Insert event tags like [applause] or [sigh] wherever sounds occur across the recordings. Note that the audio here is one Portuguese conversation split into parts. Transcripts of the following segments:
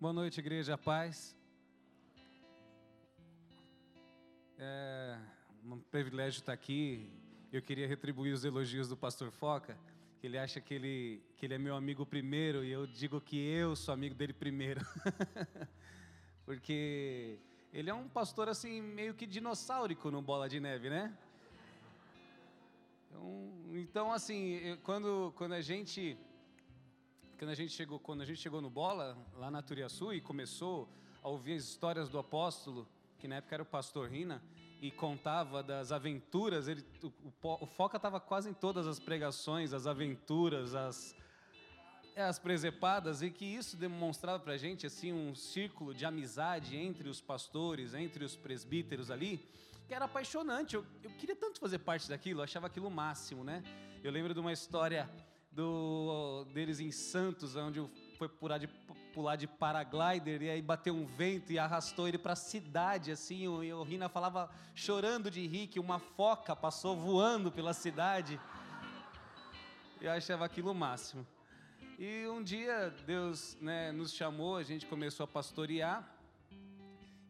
Boa noite, igreja, paz. É um privilégio estar aqui. Eu queria retribuir os elogios do pastor Foca, que ele acha que ele, que ele é meu amigo primeiro, e eu digo que eu sou amigo dele primeiro. [laughs] Porque ele é um pastor assim, meio que dinossaurico no Bola de Neve, né? Então, então assim, quando, quando a gente quando a gente chegou, quando a gente chegou no Bola, lá na Turiaçu, e começou a ouvir as histórias do apóstolo, que na época era o pastor Rina, e contava das aventuras, ele, o, o, o Foca estava quase em todas as pregações, as aventuras, as, as presepadas, e que isso demonstrava para a gente assim, um círculo de amizade entre os pastores, entre os presbíteros ali, que era apaixonante. Eu, eu queria tanto fazer parte daquilo, eu achava aquilo o máximo, né? Eu lembro de uma história do, deles em Santos, onde foi pular de, pular de paraglider e aí bateu um vento e arrastou ele para a cidade, assim, e o Rina falava chorando de rir que uma foca passou voando pela cidade. Eu achava aquilo o máximo. E um dia Deus né, nos chamou, a gente começou a pastorear.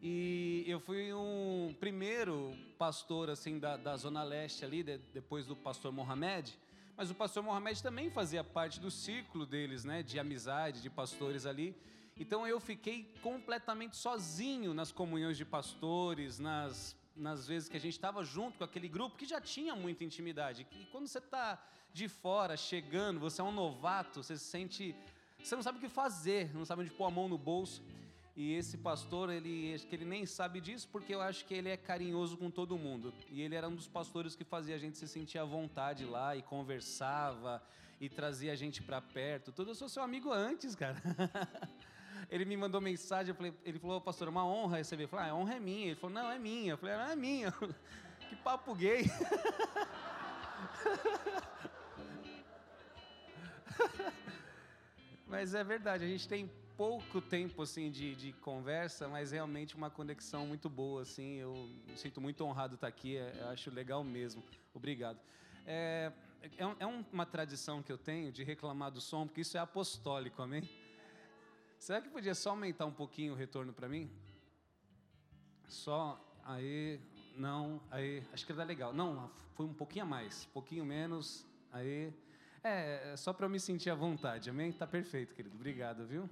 E eu fui um primeiro pastor assim da, da zona leste ali, de, depois do pastor Mohamed. Mas o pastor Mohamed também fazia parte do círculo deles, né, de amizade, de pastores ali. Então eu fiquei completamente sozinho nas comunhões de pastores, nas, nas vezes que a gente estava junto com aquele grupo que já tinha muita intimidade. E quando você está de fora, chegando, você é um novato, você se sente. Você não sabe o que fazer, não sabe onde pôr a mão no bolso. E esse pastor, ele acho que ele nem sabe disso, porque eu acho que ele é carinhoso com todo mundo. E ele era um dos pastores que fazia a gente se sentir à vontade lá e conversava e trazia a gente para perto. Tudo eu sou seu amigo antes, cara. [laughs] ele me mandou mensagem, falei, ele falou, pastor, é uma honra receber. Eu falei, ah, a honra é minha. Ele falou, não, é minha. Eu falei, não, é minha. [laughs] que papo gay. [laughs] Mas é verdade, a gente tem pouco tempo assim de, de, conversa, mas realmente uma conexão muito boa assim. Eu me sinto muito honrado estar aqui. É, eu acho legal mesmo. Obrigado. É, é, é, uma tradição que eu tenho de reclamar do som, porque isso é apostólico, amém? Será que podia só aumentar um pouquinho o retorno para mim? Só aí, não, aí, acho que dá legal. Não, foi um pouquinho a mais, pouquinho menos, aí. É, é só para eu me sentir à vontade, amém? Tá perfeito, querido. Obrigado, viu?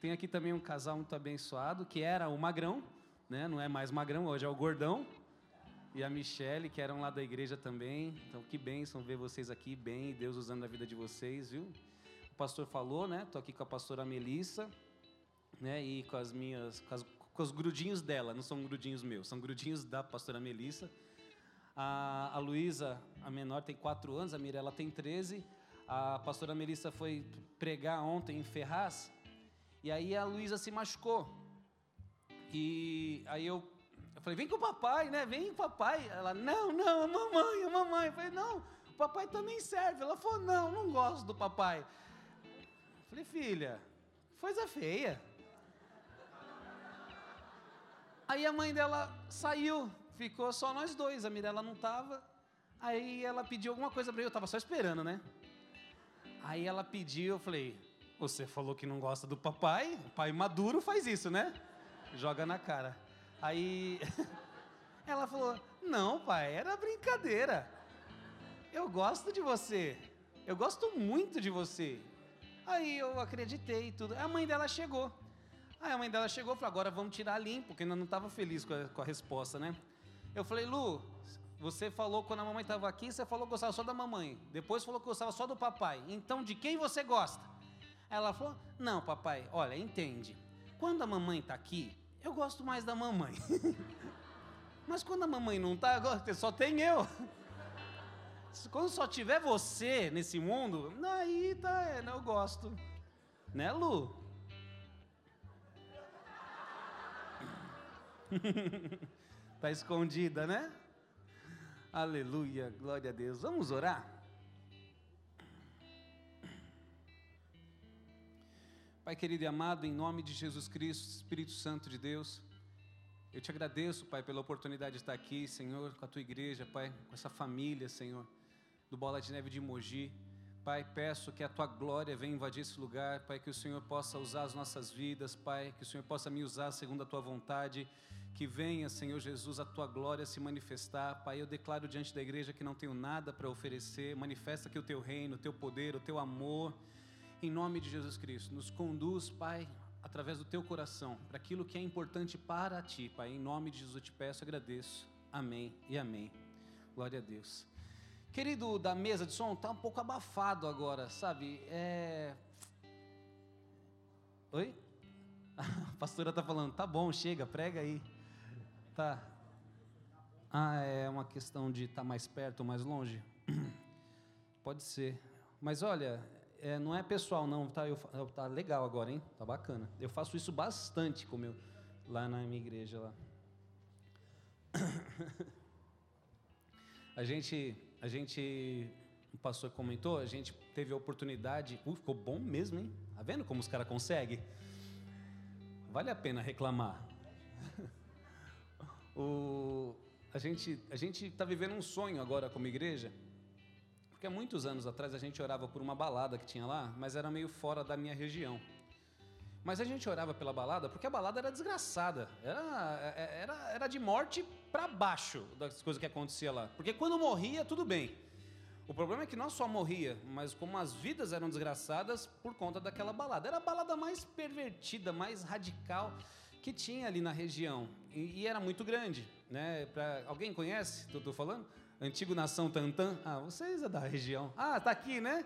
Tem aqui também um casal muito abençoado, que era o Magrão, né? não é mais Magrão, hoje é o Gordão. E a Michele, que eram lá da igreja também. Então, que bênção ver vocês aqui bem, Deus usando a vida de vocês, viu? O pastor falou, né? Estou aqui com a pastora Melissa, né? E com as minhas, com, as, com os grudinhos dela, não são grudinhos meus, são grudinhos da pastora Melissa. A, a Luísa, a menor, tem quatro anos, a Mirella tem 13. A pastora Melissa foi pregar ontem em Ferraz e aí a Luísa se machucou. E aí eu, eu falei, vem com o papai, né? Vem com o papai. Ela, não, não, a mamãe, a mamãe. Eu falei, não, o papai também serve. Ela falou, não, não gosto do papai. Eu falei, filha, coisa feia. Aí a mãe dela saiu, ficou só nós dois, a Mirella não estava. Aí ela pediu alguma coisa para eu, eu estava só esperando, né? Aí ela pediu, eu falei, você falou que não gosta do papai, o pai maduro faz isso, né? Joga na cara. Aí [laughs] ela falou: Não, pai, era brincadeira. Eu gosto de você. Eu gosto muito de você. Aí eu acreditei e tudo. A mãe dela chegou. Aí a mãe dela chegou e falou: Agora vamos tirar limpo, porque ainda não estava feliz com a, com a resposta, né? Eu falei: Lu, você falou quando a mamãe estava aqui, você falou que gostava só da mamãe. Depois falou que gostava só do papai. Então de quem você gosta? Ela falou: Não, papai, olha, entende. Quando a mamãe está aqui, eu gosto mais da mamãe. [laughs] Mas quando a mamãe não está, só tem eu. [laughs] Quando só tiver você nesse mundo, aí tá, é, eu gosto. Né, Lu? [laughs] tá escondida, né? Aleluia, glória a Deus. Vamos orar? Pai querido e amado, em nome de Jesus Cristo, Espírito Santo de Deus, eu te agradeço, Pai, pela oportunidade de estar aqui, Senhor, com a tua igreja, Pai, com essa família, Senhor, do Bola de Neve de Mogi. Pai, peço que a tua glória venha invadir esse lugar, Pai, que o Senhor possa usar as nossas vidas, Pai, que o Senhor possa me usar segundo a tua vontade, que venha, Senhor Jesus, a tua glória se manifestar, Pai. Eu declaro diante da igreja que não tenho nada para oferecer, manifesta que o teu reino, o teu poder, o teu amor, em nome de Jesus Cristo, nos conduz, Pai, através do teu coração, para aquilo que é importante para ti, Pai. Em nome de Jesus eu te peço, agradeço. Amém e amém. Glória a Deus. Querido da mesa de som, tá um pouco abafado agora, sabe? É... Oi? [laughs] A pastora tá falando, tá bom, chega, prega aí. Tá. Ah, é uma questão de estar tá mais perto ou mais longe? [clears throat] Pode ser. Mas olha, é, não é pessoal não, tá? Eu, tá legal agora, hein? Tá bacana. Eu faço isso bastante com meu, lá na minha igreja lá. [coughs] A gente a gente, o pastor comentou, a gente teve a oportunidade, uh, ficou bom mesmo, hein? Tá vendo como os caras conseguem? Vale a pena reclamar. [laughs] o, a gente a gente está vivendo um sonho agora como igreja, porque há muitos anos atrás a gente orava por uma balada que tinha lá, mas era meio fora da minha região. Mas a gente orava pela balada porque a balada era desgraçada. Era, é, era, era de morte para baixo das coisas que acontecia lá. Porque quando morria, tudo bem. O problema é que não só morria, mas como as vidas eram desgraçadas por conta daquela balada. Era a balada mais pervertida, mais radical que tinha ali na região. E, e era muito grande. Né? Pra, alguém conhece estou falando? Antigo Nação Tantã? Ah, vocês é da região. Ah, tá aqui, né?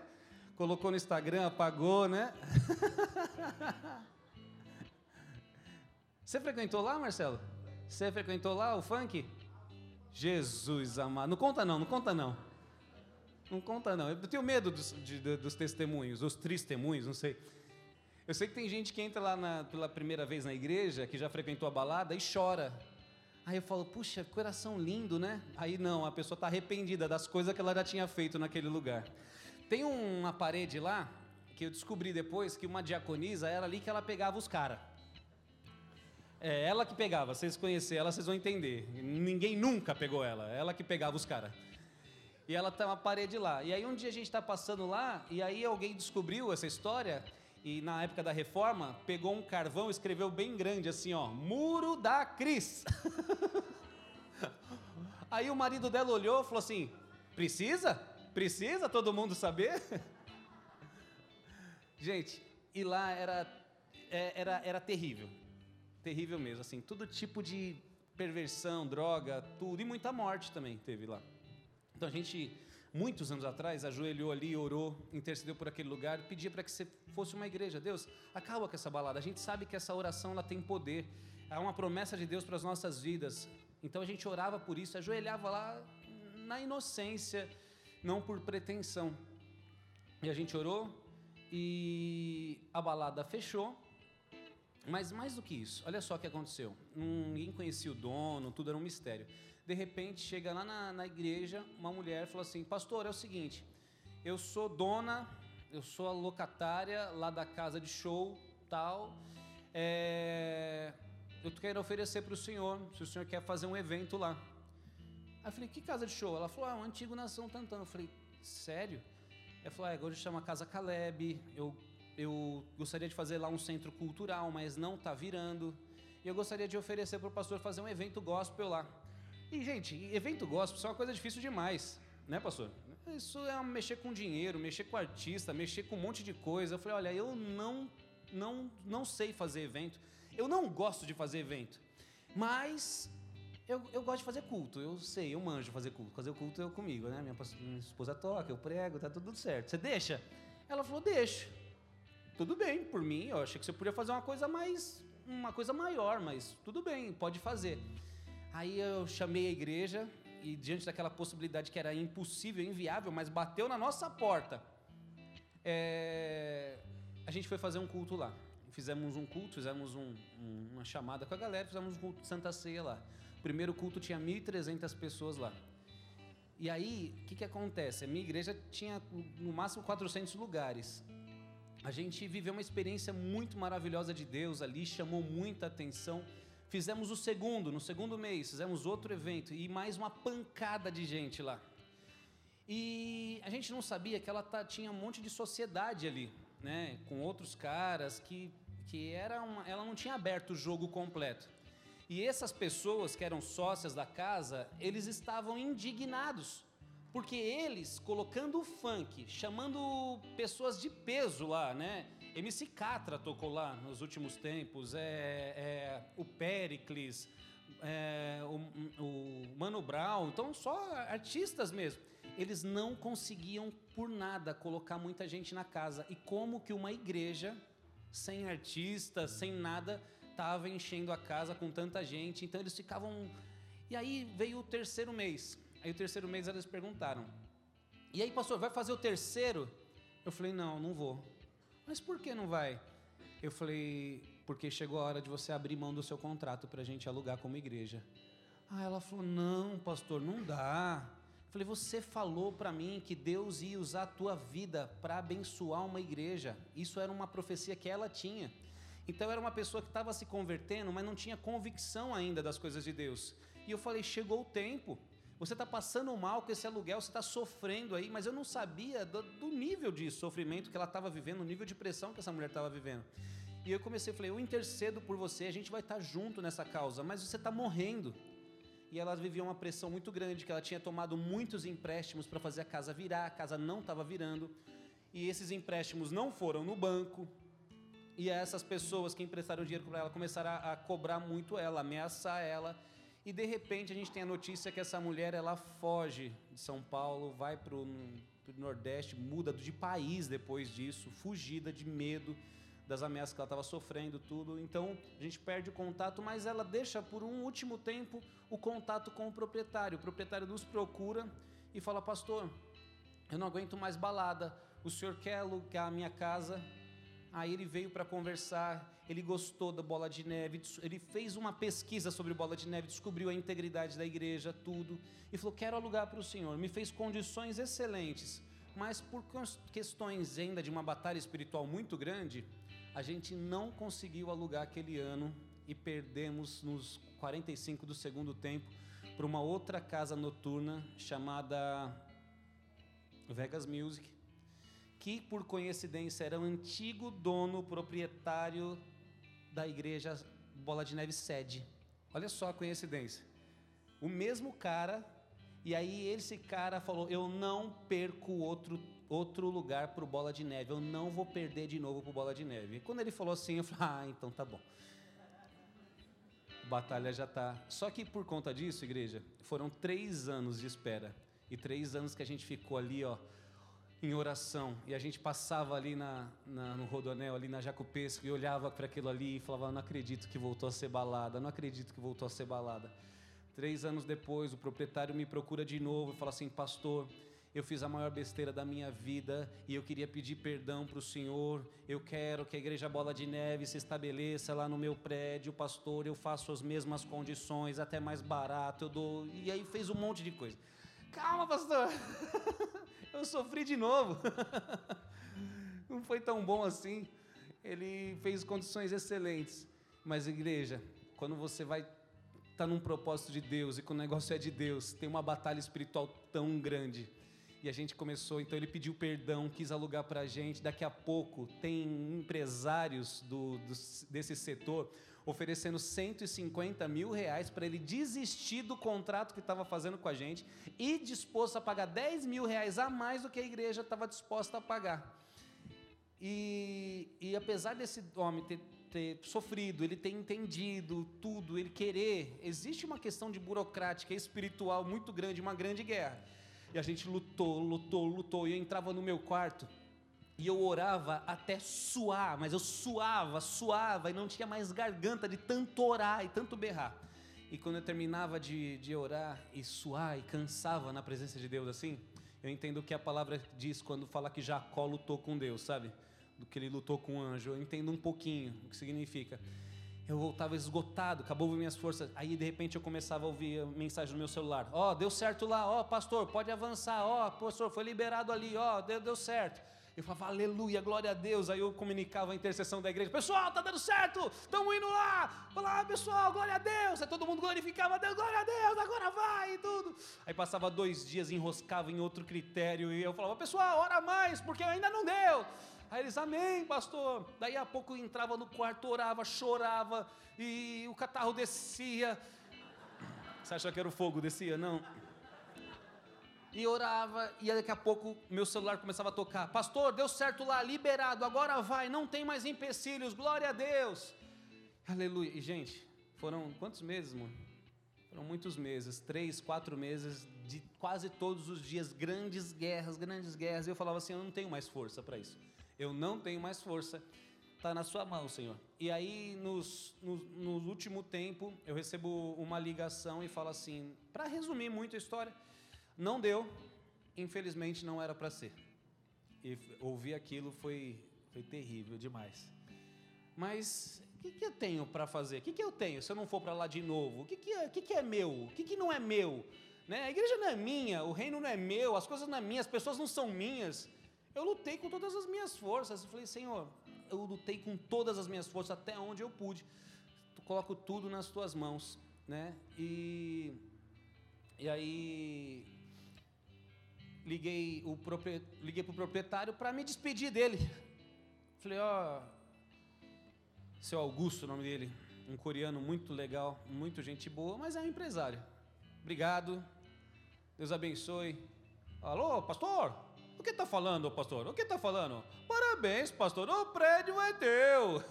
colocou no Instagram, apagou, né? [laughs] Você frequentou lá, Marcelo? Você frequentou lá o funk? Jesus amado. Não conta não, não conta não. Não conta não. Eu tenho medo dos, de, dos testemunhos, os testemunhos, não sei. Eu sei que tem gente que entra lá na, pela primeira vez na igreja, que já frequentou a balada e chora. Aí eu falo, puxa, coração lindo, né? Aí não, a pessoa está arrependida das coisas que ela já tinha feito naquele lugar. Tem uma parede lá que eu descobri depois que uma diaconisa era ali que ela pegava os caras. É ela que pegava, vocês conhecerem ela, vocês vão entender. Ninguém nunca pegou ela, ela que pegava os caras. E ela tá uma parede lá. E aí um dia a gente está passando lá e aí alguém descobriu essa história e na época da reforma pegou um carvão e escreveu bem grande assim, ó, Muro da Cris. [laughs] aí o marido dela olhou e falou assim: "Precisa?" Precisa todo mundo saber? [laughs] Gente, e lá era, é, era, era terrível. Terrível mesmo, assim, todo tipo de perversão, droga, tudo, e muita morte também teve lá. Então a gente, muitos anos atrás, ajoelhou ali, orou, intercedeu por aquele lugar, pedia para que você fosse uma igreja. Deus, acaba com essa balada. A gente sabe que essa oração ela tem poder, é uma promessa de Deus para as nossas vidas. Então a gente orava por isso, ajoelhava lá na inocência, não por pretensão. E a gente orou e a balada fechou. Mas mais do que isso, olha só o que aconteceu. Ninguém conhecia o dono, tudo era um mistério. De repente, chega lá na, na igreja uma mulher fala assim: Pastor, é o seguinte, eu sou dona, eu sou a locatária lá da casa de show, tal. É, eu quero oferecer para o senhor, se o senhor quer fazer um evento lá. Aí eu falei, que casa de show? Ela falou, ah, um antigo Nação Tantã. Eu falei, sério? Ela falou, ah, agora chama Casa Caleb, eu, eu gostaria de fazer lá um centro cultural, mas não está virando. E eu gostaria de oferecer para o pastor fazer um evento gospel lá. E, gente, evento gospel é uma coisa difícil demais, né, pastor? Isso é mexer com dinheiro, mexer com artista, mexer com um monte de coisa. Eu falei, olha, eu não, não, não sei fazer evento. Eu não gosto de fazer evento. Mas eu, eu gosto de fazer culto, eu sei, eu manjo fazer culto. Fazer culto é comigo, né? Minha, minha esposa toca, eu prego, tá tudo certo. Você deixa? Ela falou, deixa. Tudo bem, por mim, eu achei que você podia fazer uma coisa mais, uma coisa maior, mas tudo bem, pode fazer. Aí eu chamei a igreja e diante daquela possibilidade que era impossível, inviável, mas bateu na nossa porta, é, a gente foi fazer um culto lá. Fizemos um culto, fizemos um, um, uma chamada com a galera, fizemos um culto de Santa Ceia lá primeiro culto tinha 1.300 pessoas lá. E aí, o que, que acontece? A minha igreja tinha no máximo 400 lugares. A gente viveu uma experiência muito maravilhosa de Deus ali, chamou muita atenção. Fizemos o segundo, no segundo mês, fizemos outro evento e mais uma pancada de gente lá. E a gente não sabia que ela tá, tinha um monte de sociedade ali, né? Com outros caras que, que era uma, ela não tinha aberto o jogo completo. E essas pessoas que eram sócias da casa, eles estavam indignados. Porque eles, colocando o funk, chamando pessoas de peso lá, né? MC Catra tocou lá nos últimos tempos, é, é o Pericles, é, o, o Mano Brown, então só artistas mesmo. Eles não conseguiam por nada colocar muita gente na casa. E como que uma igreja sem artistas, sem nada, estava enchendo a casa com tanta gente? Então eles ficavam. E aí veio o terceiro mês. Aí o terceiro mês eles perguntaram: E aí, pastor, vai fazer o terceiro? Eu falei: Não, não vou. Mas por que não vai? Eu falei: Porque chegou a hora de você abrir mão do seu contrato para a gente alugar como igreja. Ah, ela falou: Não, pastor, não dá. Eu falei: Você falou para mim que Deus ia usar a tua vida para abençoar uma igreja. Isso era uma profecia que ela tinha. Então era uma pessoa que estava se convertendo, mas não tinha convicção ainda das coisas de Deus. E eu falei: Chegou o tempo. Você está passando mal com esse aluguel, você está sofrendo aí, mas eu não sabia do, do nível de sofrimento que ela estava vivendo, o nível de pressão que essa mulher estava vivendo. E eu comecei, falei, eu intercedo por você, a gente vai estar tá junto nessa causa, mas você está morrendo. E ela vivia uma pressão muito grande, que ela tinha tomado muitos empréstimos para fazer a casa virar, a casa não estava virando, e esses empréstimos não foram no banco, e essas pessoas que emprestaram dinheiro para ela começaram a, a cobrar muito ela, ameaçar ela, e de repente a gente tem a notícia que essa mulher ela foge de São Paulo, vai para o Nordeste, muda de país depois disso, fugida de medo das ameaças que ela estava sofrendo, tudo. Então a gente perde o contato, mas ela deixa por um último tempo o contato com o proprietário. O proprietário nos procura e fala: Pastor, eu não aguento mais balada. O senhor quer alugar a minha casa? Aí ele veio para conversar ele gostou da bola de neve, ele fez uma pesquisa sobre bola de neve, descobriu a integridade da igreja, tudo, e falou: Quero alugar para o senhor. Me fez condições excelentes, mas por questões ainda de uma batalha espiritual muito grande, a gente não conseguiu alugar aquele ano e perdemos nos 45 do segundo tempo para uma outra casa noturna chamada Vegas Music, que por coincidência era o antigo dono proprietário da igreja Bola de Neve sede. Olha só a coincidência. O mesmo cara, e aí esse cara falou: Eu não perco outro, outro lugar para o Bola de Neve, eu não vou perder de novo para o Bola de Neve. E quando ele falou assim, eu falei: Ah, então tá bom. Batalha já tá. Só que por conta disso, igreja, foram três anos de espera. E três anos que a gente ficou ali, ó, em oração e a gente passava ali na, na, no Rodonel, ali na Jacopesco e olhava para aquilo ali e falava: Não acredito que voltou a ser balada, não acredito que voltou a ser balada. Três anos depois, o proprietário me procura de novo e fala assim: Pastor, eu fiz a maior besteira da minha vida e eu queria pedir perdão para o Senhor. Eu quero que a Igreja Bola de Neve se estabeleça lá no meu prédio, pastor. Eu faço as mesmas condições, até mais barato. Eu dou. E aí fez um monte de coisa. Calma, pastor. [laughs] eu sofri de novo. [laughs] Não foi tão bom assim. Ele fez condições excelentes. Mas, igreja, quando você vai estar tá num propósito de Deus e quando o negócio é de Deus, tem uma batalha espiritual tão grande. E a gente começou, então ele pediu perdão, quis alugar para a gente. Daqui a pouco tem empresários do, do, desse setor oferecendo 150 mil reais para ele desistir do contrato que estava fazendo com a gente e disposto a pagar 10 mil reais a mais do que a igreja estava disposta a pagar. E, e apesar desse homem ter, ter sofrido, ele ter entendido tudo, ele querer, existe uma questão de burocrática espiritual muito grande, uma grande guerra. E a gente lutou, lutou, lutou. E eu entrava no meu quarto e eu orava até suar, mas eu suava, suava e não tinha mais garganta de tanto orar e tanto berrar. E quando eu terminava de, de orar e suar e cansava na presença de Deus assim, eu entendo o que a palavra diz quando fala que Jacó lutou com Deus, sabe? Do que ele lutou com o anjo. Eu entendo um pouquinho o que significa. Eu voltava esgotado, acabou minhas forças. Aí de repente eu começava a ouvir mensagem no meu celular: Ó, oh, deu certo lá, ó, oh, pastor, pode avançar, ó, oh, pastor, foi liberado ali, ó, deu, deu certo. Eu falava, aleluia, glória a Deus. Aí eu comunicava a intercessão da igreja: Pessoal, tá dando certo, estamos indo lá. Olá, pessoal, glória a Deus. Aí todo mundo glorificava Deus, glória a Deus, agora vai e tudo. Aí passava dois dias, enroscava em outro critério. E eu falava: Pessoal, ora mais, porque ainda não deu. Aí eles, amém, pastor. Daí a pouco entrava no quarto, orava, chorava, e o catarro descia. Você acha que era o fogo descia? Não e orava, e daqui a pouco meu celular começava a tocar. Pastor, deu certo lá, liberado, agora vai, não tem mais empecilhos, glória a Deus. Aleluia. E gente, foram quantos meses, mano? Foram muitos meses, três, quatro meses, de quase todos os dias, grandes guerras, grandes guerras. E eu falava assim: eu não tenho mais força para isso. Eu não tenho mais força. Está na sua mão, Senhor. E aí, nos, no, no último tempo, eu recebo uma ligação e falo assim: para resumir muito a história não deu, infelizmente não era para ser. E ouvir aquilo foi, foi terrível demais. Mas o que, que eu tenho para fazer? O que, que eu tenho se eu não for para lá de novo? O que, que, é, que, que é meu? O que, que não é meu? Né? A igreja não é minha, o reino não é meu, as coisas não é minhas, as pessoas não são minhas. Eu lutei com todas as minhas forças. Eu falei, Senhor, eu lutei com todas as minhas forças até onde eu pude. Tu coloco tudo nas tuas mãos, né? E e aí liguei o liguei para o proprietário para me despedir dele. Falei, ó, oh, seu Augusto, o nome dele, um coreano muito legal, muito gente boa, mas é um empresário. Obrigado, Deus abençoe. Alô, pastor? O que está falando, pastor? O que está falando? Parabéns, pastor, o prédio é teu.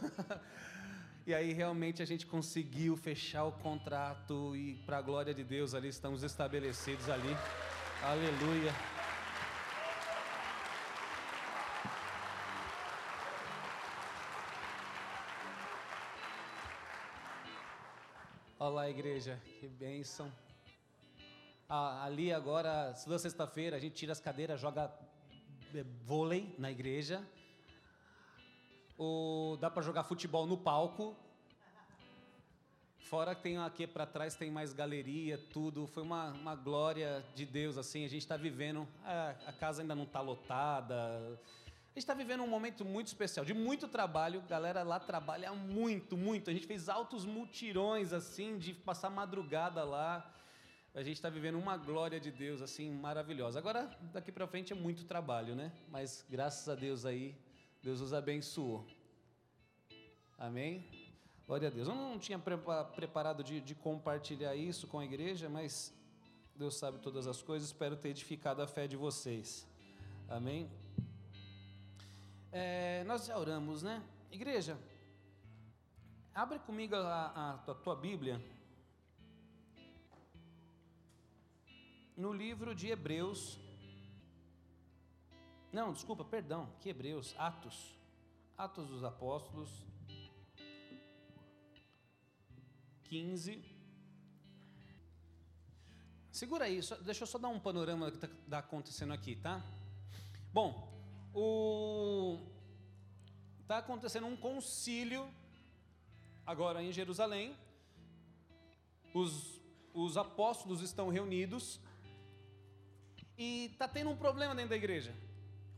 [laughs] e aí realmente a gente conseguiu fechar o contrato e para a glória de Deus ali estamos estabelecidos ali. Aleluia. Olá, igreja, que bênção. Ah, ali agora, toda sexta-feira, a gente tira as cadeiras, joga é, vôlei na igreja. Ou dá para jogar futebol no palco. Fora que tem aqui para trás tem mais galeria, tudo. Foi uma, uma glória de Deus, assim. A gente está vivendo. A, a casa ainda não está lotada a gente está vivendo um momento muito especial, de muito trabalho. A galera lá trabalha muito, muito. A gente fez altos mutirões, assim, de passar madrugada lá. A gente está vivendo uma glória de Deus, assim, maravilhosa. Agora, daqui para frente é muito trabalho, né? Mas graças a Deus aí, Deus os abençoou. Amém? Glória a Deus. Eu não tinha preparado de, de compartilhar isso com a igreja, mas Deus sabe todas as coisas. Espero ter edificado a fé de vocês. Amém? É, nós já oramos, né? Igreja, abre comigo a, a, a tua Bíblia no livro de Hebreus. Não, desculpa, perdão, que Hebreus? Atos. Atos dos Apóstolos. 15. Segura aí, só, deixa eu só dar um panorama do que está acontecendo aqui, tá? Bom, está acontecendo um concílio agora em Jerusalém. Os, os apóstolos estão reunidos e está tendo um problema dentro da igreja.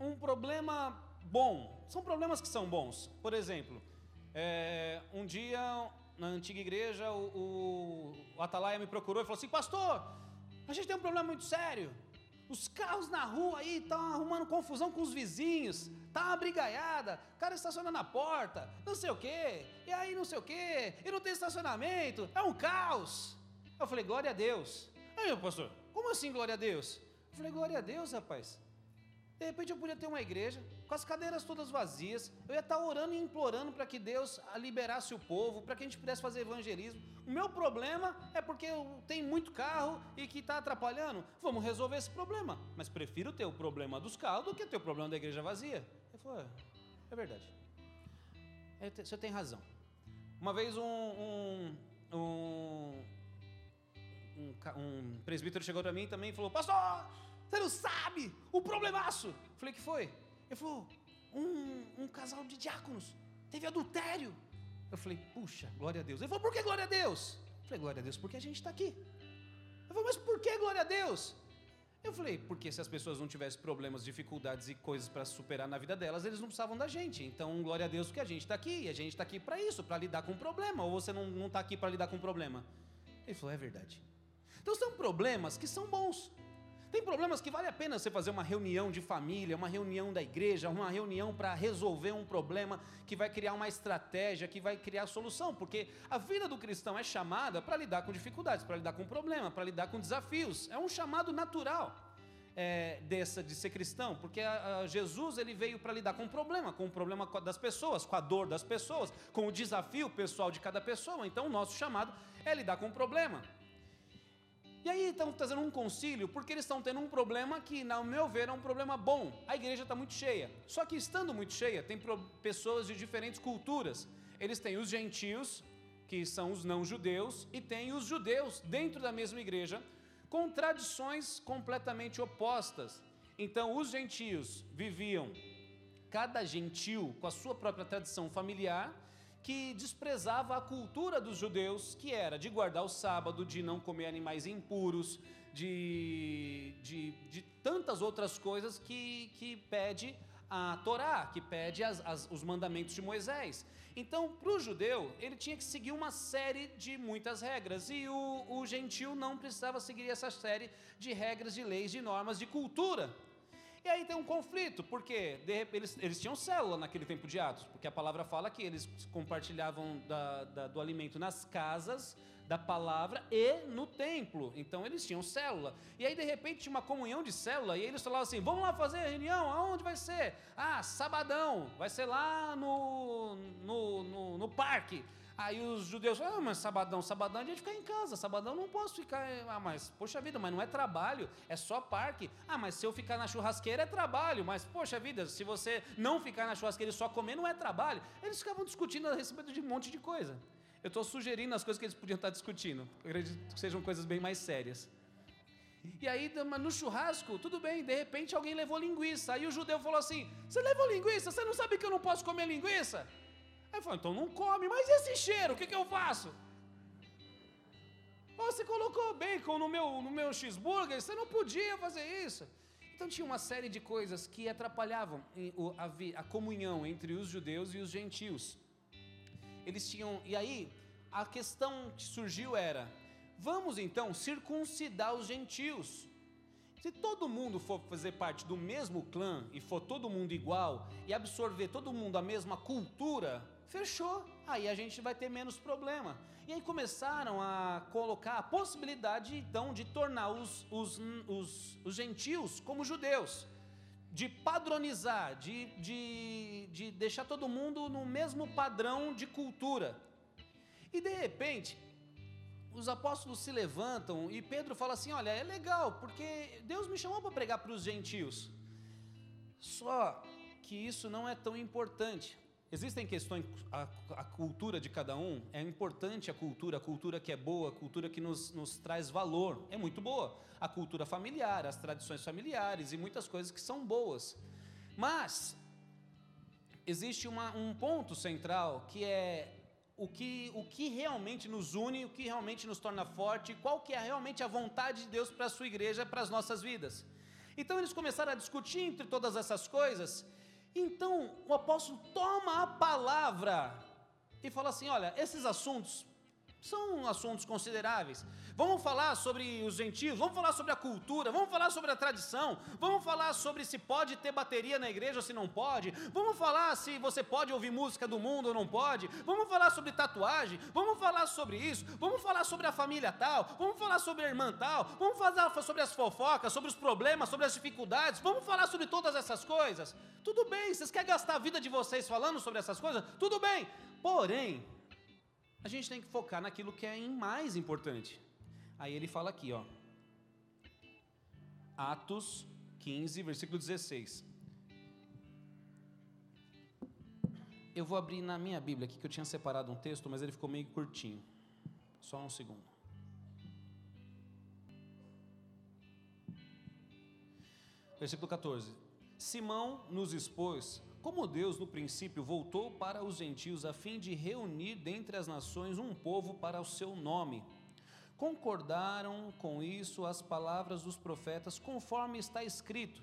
Um problema bom. São problemas que são bons. Por exemplo, é, um dia na antiga igreja o, o, o Atalaia me procurou e falou assim: Pastor, a gente tem um problema muito sério. Os carros na rua aí estão arrumando confusão com os vizinhos, tá uma brigaiada, o cara estaciona na porta, não sei o quê, e aí não sei o quê, e não tem estacionamento, é um caos. Eu falei, glória a Deus. Aí, meu pastor, como assim glória a Deus? Eu falei, glória a Deus, rapaz. De repente eu podia ter uma igreja com as cadeiras todas vazias, eu ia estar orando e implorando para que Deus liberasse o povo, para que a gente pudesse fazer evangelismo. O meu problema é porque tem muito carro e que está atrapalhando. Vamos resolver esse problema, mas prefiro ter o problema dos carros do que ter o problema da igreja vazia. Ele falou: é, é verdade. Você tem razão. Uma vez um, um, um, um, um presbítero chegou para mim também e falou: Pastor, você não sabe o problemaço. Eu falei: Que foi? Ele falou: um, um casal de diáconos teve adultério. Eu falei: Puxa, glória a Deus. Ele falou: Por que glória a Deus? Eu falei: Glória a Deus, porque a gente está aqui. Eu falei: Mas por que glória a Deus? Eu falei, porque se as pessoas não tivessem problemas, dificuldades e coisas para superar na vida delas, eles não precisavam da gente. Então, glória a Deus que a gente está aqui, e a gente está aqui para isso, para lidar com o problema. Ou você não está aqui para lidar com o problema? Ele falou, é verdade. Então, são problemas que são bons. Tem problemas que vale a pena você fazer uma reunião de família, uma reunião da igreja, uma reunião para resolver um problema que vai criar uma estratégia, que vai criar solução, porque a vida do cristão é chamada para lidar com dificuldades, para lidar com problemas, para lidar com desafios. É um chamado natural. É, dessa de ser cristão, porque a, a Jesus ele veio para lidar com o problema, com o problema das pessoas, com a dor das pessoas, com o desafio pessoal de cada pessoa. Então, o nosso chamado é lidar com o problema. E aí estão trazendo um concílio porque eles estão tendo um problema que, no meu ver, é um problema bom. A igreja está muito cheia. Só que estando muito cheia, tem pessoas de diferentes culturas. Eles têm os gentios, que são os não-judeus, e tem os judeus dentro da mesma igreja, com tradições completamente opostas. Então, os gentios viviam, cada gentil com a sua própria tradição familiar, que desprezava a cultura dos judeus, que era de guardar o sábado, de não comer animais impuros, de, de, de tantas outras coisas que, que pede a Torá, que pede as, as, os mandamentos de Moisés. Então, para o judeu, ele tinha que seguir uma série de muitas regras, e o, o gentil não precisava seguir essa série de regras, de leis, de normas, de cultura. E aí tem um conflito, porque repente, eles, eles, tinham célula naquele tempo de Atos, porque a palavra fala que eles compartilhavam da, da, do alimento nas casas da palavra e no templo. Então eles tinham célula. E aí de repente tinha uma comunhão de célula e eles falavam assim: vamos lá fazer a reunião, aonde vai ser? Ah, sabadão, vai ser lá no, no, no, no parque. Aí os judeus falam, ah, mas sabadão, sabadão a gente fica em casa, sabadão não posso ficar, ah, mas, poxa vida, mas não é trabalho, é só parque. Ah, mas se eu ficar na churrasqueira é trabalho, mas, poxa vida, se você não ficar na churrasqueira e só comer não é trabalho. Eles ficavam discutindo a respeito de um monte de coisa. Eu estou sugerindo as coisas que eles podiam estar discutindo, eu acredito que sejam coisas bem mais sérias. E aí, no churrasco, tudo bem, de repente alguém levou linguiça. Aí o judeu falou assim: Você levou linguiça? Você não sabe que eu não posso comer linguiça? Aí falou, então não come, mas esse cheiro, o que, que eu faço? Você colocou bacon no meu, no meu cheeseburger, você não podia fazer isso. Então tinha uma série de coisas que atrapalhavam a, comunhão entre os judeus e os gentios. Eles tinham, e aí a questão que surgiu era: vamos então circuncidar os gentios. Se todo mundo for fazer parte do mesmo clã e for todo mundo igual e absorver todo mundo a mesma cultura, Fechou. Aí a gente vai ter menos problema. E aí começaram a colocar a possibilidade, então, de tornar os, os, os, os gentios como judeus. De padronizar, de, de, de deixar todo mundo no mesmo padrão de cultura. E de repente, os apóstolos se levantam e Pedro fala assim: Olha, é legal, porque Deus me chamou para pregar para os gentios. Só que isso não é tão importante. Existem questões, a, a, cultura de cada um, é importante a cultura, a cultura que é boa, a cultura que nos, nos traz valor, é muito boa. A cultura familiar, as tradições familiares e muitas coisas que são boas. Mas, existe uma, um ponto central que é o que, o que realmente nos une, o que realmente nos torna forte, qual que é realmente a vontade de Deus para a sua igreja, para as nossas vidas. Então eles começaram a discutir entre todas essas coisas então o apóstolo toma a palavra e fala assim: olha, esses assuntos são assuntos consideráveis. Vamos falar sobre os gentios, vamos falar sobre a cultura, vamos falar sobre a tradição, vamos falar sobre se pode ter bateria na igreja ou se não pode, vamos falar se você pode ouvir música do mundo ou não pode, vamos falar sobre tatuagem, vamos falar sobre isso, vamos falar sobre a família tal, vamos falar sobre a irmã tal, vamos falar sobre as fofocas, sobre os problemas, sobre as dificuldades, vamos falar sobre todas essas coisas. Tudo bem, vocês querem gastar a vida de vocês falando sobre essas coisas? Tudo bem, porém, a gente tem que focar naquilo que é mais importante. Aí ele fala aqui, ó. Atos 15, versículo 16. Eu vou abrir na minha Bíblia aqui que eu tinha separado um texto, mas ele ficou meio curtinho. Só um segundo. Versículo 14. Simão nos expôs como Deus no princípio voltou para os gentios a fim de reunir dentre as nações um povo para o seu nome concordaram com isso as palavras dos profetas, conforme está escrito.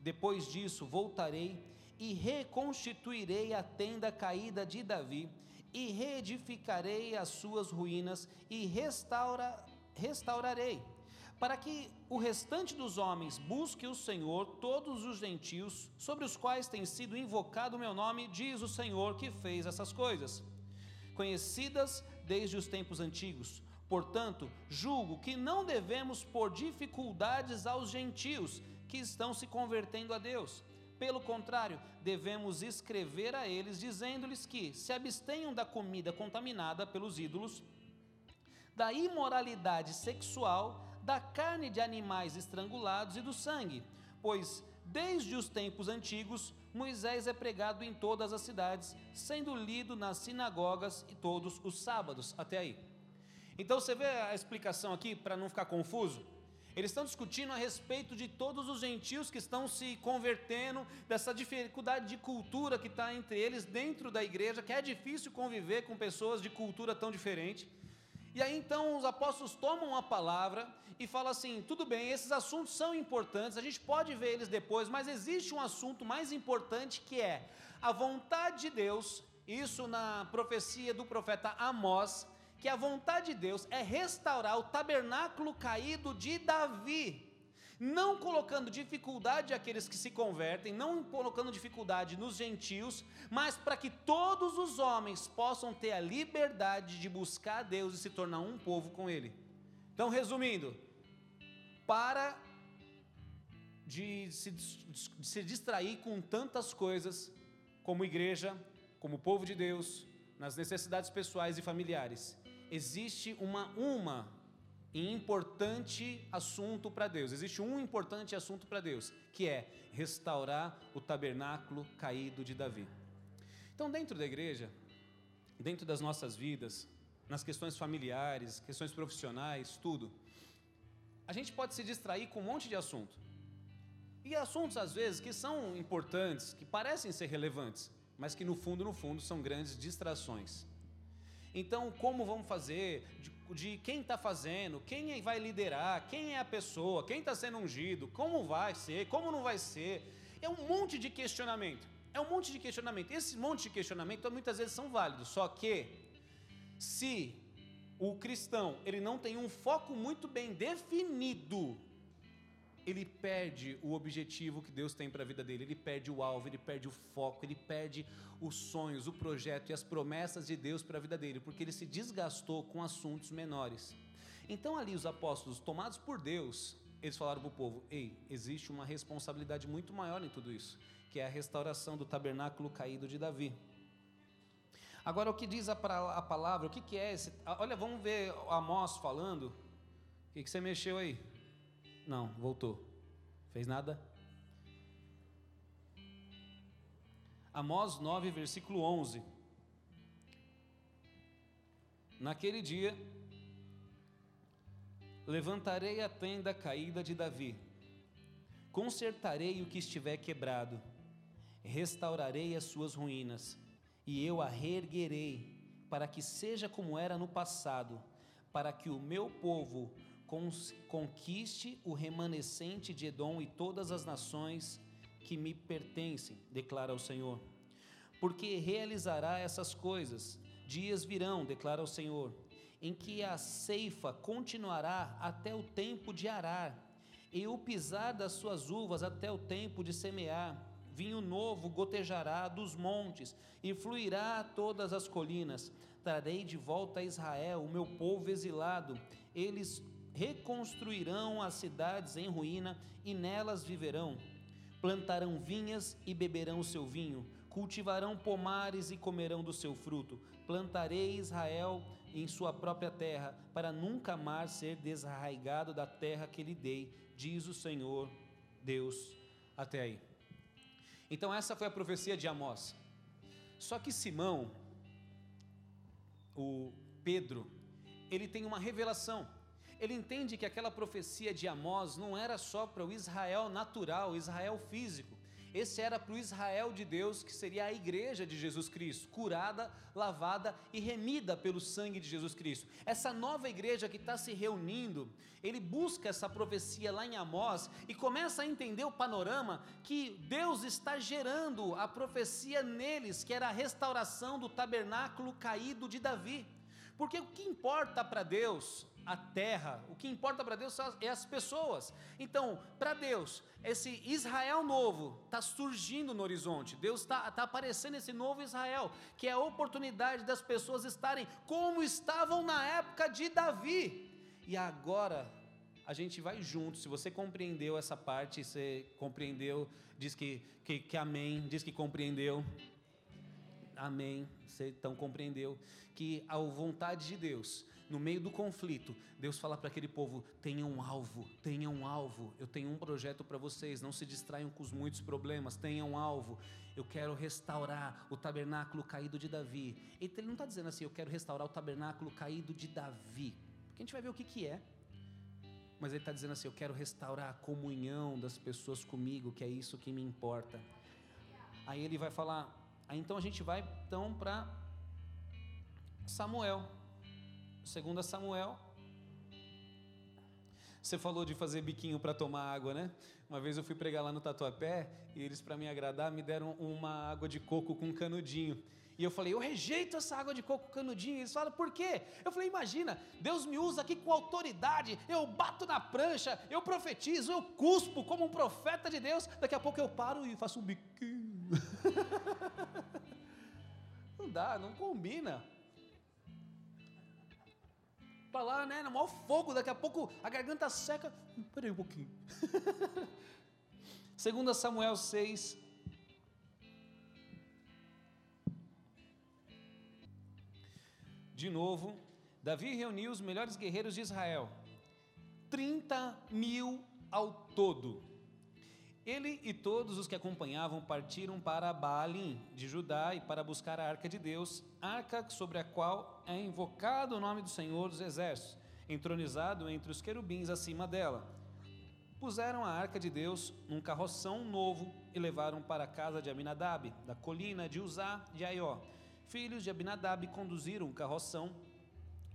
Depois disso voltarei e reconstituirei a tenda caída de Davi, e reedificarei as suas ruínas, e restaura, restaurarei, para que o restante dos homens busque o Senhor, todos os gentios, sobre os quais tem sido invocado o meu nome, diz o Senhor que fez essas coisas, conhecidas desde os tempos antigos Portanto, julgo que não devemos pôr dificuldades aos gentios que estão se convertendo a Deus. Pelo contrário, devemos escrever a eles, dizendo-lhes que se abstenham da comida contaminada pelos ídolos, da imoralidade sexual, da carne de animais estrangulados e do sangue, pois desde os tempos antigos Moisés é pregado em todas as cidades, sendo lido nas sinagogas e todos os sábados. Até aí. Então você vê a explicação aqui, para não ficar confuso? Eles estão discutindo a respeito de todos os gentios que estão se convertendo, dessa dificuldade de cultura que está entre eles dentro da igreja, que é difícil conviver com pessoas de cultura tão diferente. E aí então os apóstolos tomam a palavra e falam assim: tudo bem, esses assuntos são importantes, a gente pode ver eles depois, mas existe um assunto mais importante que é a vontade de Deus, isso na profecia do profeta Amós que a vontade de Deus é restaurar o tabernáculo caído de Davi, não colocando dificuldade àqueles que se convertem, não colocando dificuldade nos gentios, mas para que todos os homens possam ter a liberdade de buscar a Deus e se tornar um povo com Ele. Então, resumindo, para de se, de se distrair com tantas coisas, como igreja, como povo de Deus, nas necessidades pessoais e familiares, existe uma uma e importante assunto para Deus. Existe um importante assunto para Deus, que é restaurar o tabernáculo caído de Davi. Então, dentro da igreja, dentro das nossas vidas, nas questões familiares, questões profissionais, tudo, a gente pode se distrair com um monte de assunto. E assuntos, às vezes, que são importantes, que parecem ser relevantes, mas que no fundo, no fundo, são grandes distrações. Então, como vamos fazer? De, de quem está fazendo? Quem vai liderar? Quem é a pessoa? Quem está sendo ungido? Como vai ser? Como não vai ser? É um monte de questionamento. É um monte de questionamento. Esse monte de questionamento muitas vezes são válidos. Só que se o cristão ele não tem um foco muito bem definido ele perde o objetivo que Deus tem para a vida dele, ele perde o alvo, ele perde o foco, ele perde os sonhos, o projeto e as promessas de Deus para a vida dele, porque ele se desgastou com assuntos menores. Então, ali, os apóstolos, tomados por Deus, eles falaram para o povo: ei, existe uma responsabilidade muito maior em tudo isso, que é a restauração do tabernáculo caído de Davi. Agora, o que diz a, palavra, o que, que é esse. Olha, vamos ver Amós falando. O que, que você mexeu aí? Não, voltou. Fez nada? Amós 9, versículo 11. Naquele dia, levantarei a tenda caída de Davi, consertarei o que estiver quebrado, restaurarei as suas ruínas, e eu a reerguerei, para que seja como era no passado, para que o meu povo conquiste o remanescente de Edom e todas as nações que me pertencem, declara o Senhor. Porque realizará essas coisas, dias virão, declara o Senhor, em que a ceifa continuará até o tempo de arar, e o pisar das suas uvas até o tempo de semear. Vinho novo gotejará dos montes e fluirá a todas as colinas. Trarei de volta a Israel, o meu povo exilado. Eles reconstruirão as cidades em ruína e nelas viverão. Plantarão vinhas e beberão o seu vinho, cultivarão pomares e comerão do seu fruto. Plantarei Israel em sua própria terra, para nunca mais ser desarraigado da terra que lhe dei, diz o Senhor Deus. Até aí. Então, essa foi a profecia de Amós. Só que Simão, o Pedro, ele tem uma revelação ele entende que aquela profecia de Amós não era só para o Israel natural, Israel físico. Esse era para o Israel de Deus, que seria a igreja de Jesus Cristo, curada, lavada e remida pelo sangue de Jesus Cristo. Essa nova igreja que está se reunindo, ele busca essa profecia lá em Amós e começa a entender o panorama que Deus está gerando a profecia neles, que era a restauração do tabernáculo caído de Davi. Porque o que importa para Deus a terra, o que importa para Deus é as pessoas. Então, para Deus, esse Israel novo está surgindo no horizonte, Deus está tá aparecendo esse novo Israel, que é a oportunidade das pessoas estarem como estavam na época de Davi. E agora, a gente vai junto. Se você compreendeu essa parte, você compreendeu, diz que, que, que amém, diz que compreendeu. Amém, você então compreendeu que a vontade de Deus no meio do conflito, Deus fala para aquele povo: tenham um alvo, tenham um alvo. Eu tenho um projeto para vocês, não se distraiam com os muitos problemas, tenham um alvo. Eu quero restaurar o tabernáculo caído de Davi. Ele não está dizendo assim, eu quero restaurar o tabernáculo caído de Davi, porque a gente vai ver o que, que é. Mas ele está dizendo assim: eu quero restaurar a comunhão das pessoas comigo, que é isso que me importa. Aí ele vai falar, aí então a gente vai então para Samuel. Segundo Samuel. Você falou de fazer biquinho para tomar água, né? Uma vez eu fui pregar lá no Tatuapé e eles, para me agradar, me deram uma água de coco com canudinho. E eu falei, eu rejeito essa água de coco canudinho. Eles falam, por quê? Eu falei, imagina, Deus me usa aqui com autoridade, eu bato na prancha, eu profetizo, eu cuspo como um profeta de Deus. Daqui a pouco eu paro e faço um biquinho. [laughs] não dá, não combina para lá, né, no maior fogo, daqui a pouco a garganta seca. Peraí um pouquinho. [laughs] Segunda Samuel 6. De novo, Davi reuniu os melhores guerreiros de Israel, 30 mil ao todo. Ele e todos os que acompanhavam partiram para Baalim de Judá e para buscar a arca de Deus, arca sobre a qual é invocado o nome do Senhor dos Exércitos, entronizado entre os querubins acima dela. Puseram a arca de Deus num carroção novo e levaram para a casa de Aminadab, da colina de Uzá de Aió. Filhos de Abinadab conduziram o carroção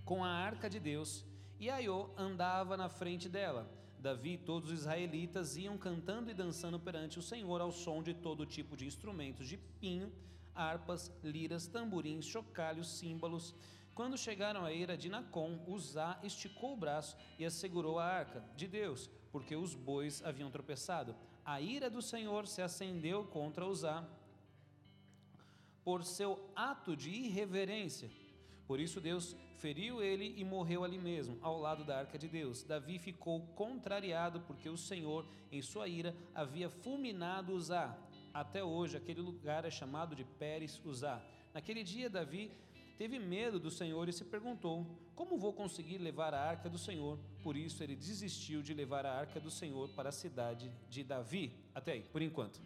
com a arca de Deus e Aió andava na frente dela. Davi e todos os israelitas iam cantando e dançando perante o Senhor ao som de todo tipo de instrumentos de pinho, harpas, liras, tamborins, chocalhos, símbolos. Quando chegaram à eira de Nacon, Uzá esticou o braço e assegurou a arca de Deus, porque os bois haviam tropeçado. A ira do Senhor se acendeu contra Uzá por seu ato de irreverência. Por isso Deus feriu ele e morreu ali mesmo, ao lado da arca de Deus. Davi ficou contrariado porque o Senhor, em sua ira, havia fulminado Uzá. Até hoje, aquele lugar é chamado de Pérez Uzá. Naquele dia, Davi teve medo do Senhor e se perguntou: Como vou conseguir levar a arca do Senhor? Por isso, ele desistiu de levar a arca do Senhor para a cidade de Davi. Até aí, por enquanto.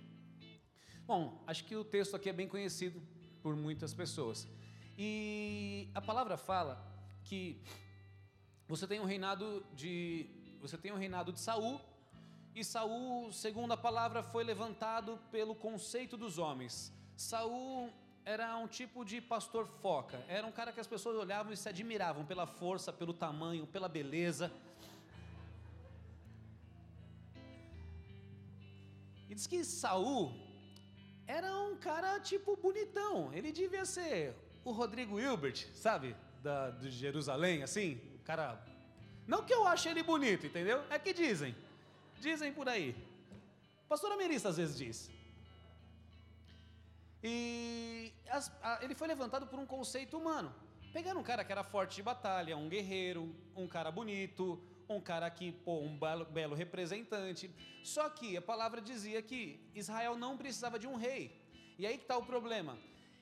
Bom, acho que o texto aqui é bem conhecido por muitas pessoas. E a palavra fala que você tem um reinado de você tem um reinado de Saul e Saul, segundo a palavra, foi levantado pelo conceito dos homens. Saul era um tipo de pastor foca, era um cara que as pessoas olhavam e se admiravam pela força, pelo tamanho, pela beleza. E diz que Saul era um cara tipo bonitão, ele devia ser o Rodrigo Hilbert, sabe? Da, de Jerusalém, assim, o cara. Não que eu ache ele bonito, entendeu? É que dizem. Dizem por aí. Pastora Melissa às vezes diz. E as, a, ele foi levantado por um conceito humano. Pegando um cara que era forte de batalha, um guerreiro, um cara bonito, um cara que, pô, um belo, representante. Só que a palavra dizia que Israel não precisava de um rei. E aí que está o problema.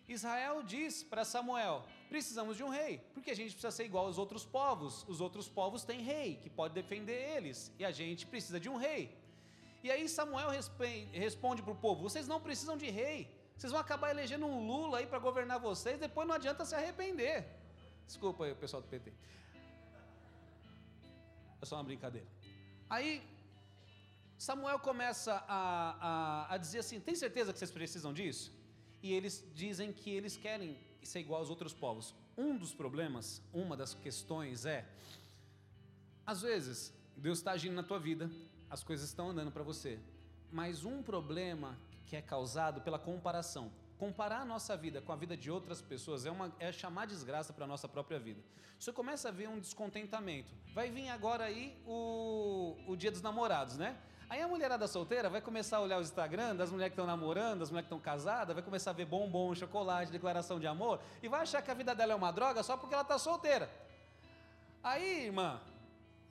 Israel diz para Samuel: precisamos de um rei, porque a gente precisa ser igual aos outros povos. Os outros povos têm rei que pode defender eles, e a gente precisa de um rei. E aí Samuel responde para o povo: vocês não precisam de rei, vocês vão acabar elegendo um Lula aí para governar vocês, depois não adianta se arrepender. Desculpa aí, pessoal do PT. É só uma brincadeira. Aí Samuel começa a, a, a dizer assim: tem certeza que vocês precisam disso? E eles dizem que eles querem ser igual aos outros povos. Um dos problemas, uma das questões é, às vezes, Deus está agindo na tua vida, as coisas estão andando para você, mas um problema que é causado pela comparação. Comparar a nossa vida com a vida de outras pessoas é, uma, é chamar desgraça para a nossa própria vida. Você começa a ver um descontentamento. Vai vir agora aí o, o dia dos namorados, né? Aí a mulherada solteira vai começar a olhar o Instagram das mulheres que estão namorando, das mulheres que estão casadas, vai começar a ver bombom, chocolate, declaração de amor, e vai achar que a vida dela é uma droga só porque ela está solteira. Aí, irmã,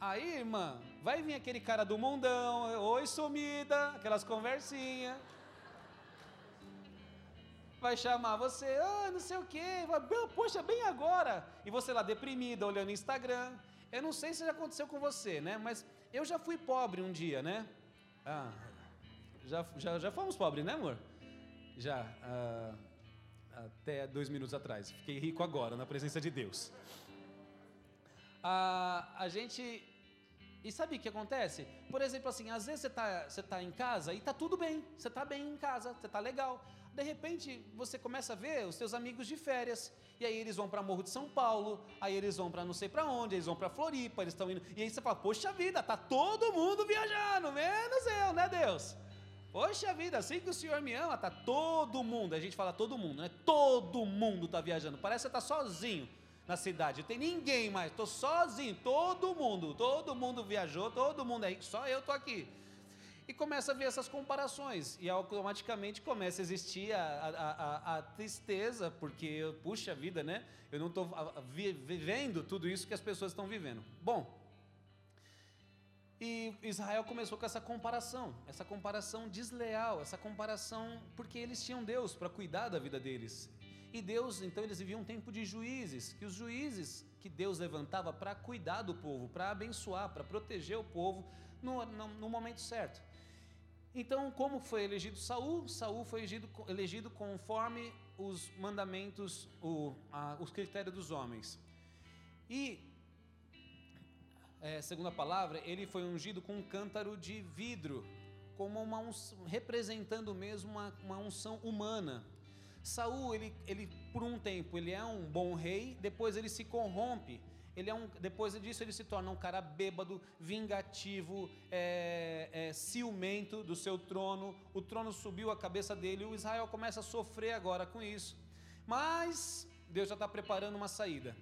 aí, irmã, vai vir aquele cara do mundão, oi sumida, aquelas conversinhas. Vai chamar você, ah, não sei o quê, vai, poxa, bem agora. E você lá deprimida, olhando Instagram. Eu não sei se já aconteceu com você, né? Mas eu já fui pobre um dia, né? Ah, já, já, já fomos pobres, né, amor? Já, ah, até dois minutos atrás. Fiquei rico agora, na presença de Deus. Ah, a gente. E sabe o que acontece? Por exemplo, assim, às vezes você está você tá em casa e está tudo bem, você está bem em casa, você está legal. De repente, você começa a ver os seus amigos de férias, e aí eles vão para Morro de São Paulo, aí eles vão para não sei para onde, eles vão para Floripa, eles estão indo. E aí você fala: "Poxa vida, tá todo mundo viajando, menos eu, né, Deus?" Poxa vida, assim que o Senhor me ama, tá todo mundo. A gente fala todo mundo, né? Todo mundo tá viajando. Parece que tá sozinho na cidade. Não tem ninguém mais. Tô sozinho, todo mundo. Todo mundo viajou, todo mundo aí, só eu tô aqui e começa a ver essas comparações e automaticamente começa a existir a, a, a, a tristeza porque puxa vida, né? Eu não estou vivendo tudo isso que as pessoas estão vivendo. Bom, e Israel começou com essa comparação, essa comparação desleal, essa comparação porque eles tinham Deus para cuidar da vida deles. E Deus, então eles viviam um tempo de juízes, que os juízes que Deus levantava para cuidar do povo, para abençoar, para proteger o povo no, no, no momento certo. Então, como foi elegido Saul? Saul foi elegido, elegido conforme os mandamentos, o, a, os critérios dos homens. E, é, segundo a palavra, ele foi ungido com um cântaro de vidro, como uma representando mesmo uma, uma unção humana. Saul, ele, ele por um tempo, ele é um bom rei, depois ele se corrompe ele é um, depois disso ele se torna um cara bêbado, vingativo, é, é, ciumento do seu trono. O trono subiu a cabeça dele. O Israel começa a sofrer agora com isso. Mas Deus já está preparando uma saída.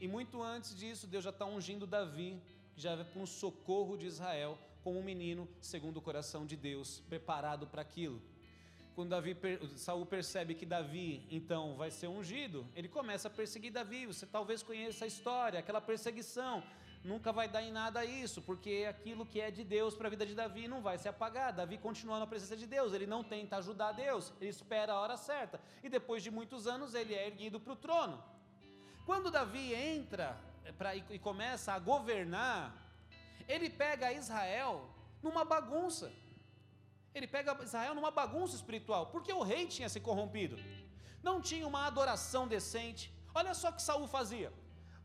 E muito antes disso, Deus já está ungindo Davi, já para um socorro de Israel, como um menino segundo o coração de Deus, preparado para aquilo quando Davi, Saul percebe que Davi então vai ser ungido, ele começa a perseguir Davi. Você talvez conheça a história, aquela perseguição. Nunca vai dar em nada isso, porque aquilo que é de Deus para a vida de Davi não vai se apagar. Davi continua na presença de Deus, ele não tenta ajudar Deus, ele espera a hora certa. E depois de muitos anos ele é erguido para o trono. Quando Davi entra é, pra, e começa a governar, ele pega Israel numa bagunça. Ele pega Israel numa bagunça espiritual, porque o rei tinha se corrompido. Não tinha uma adoração decente. Olha só o que Saul fazia.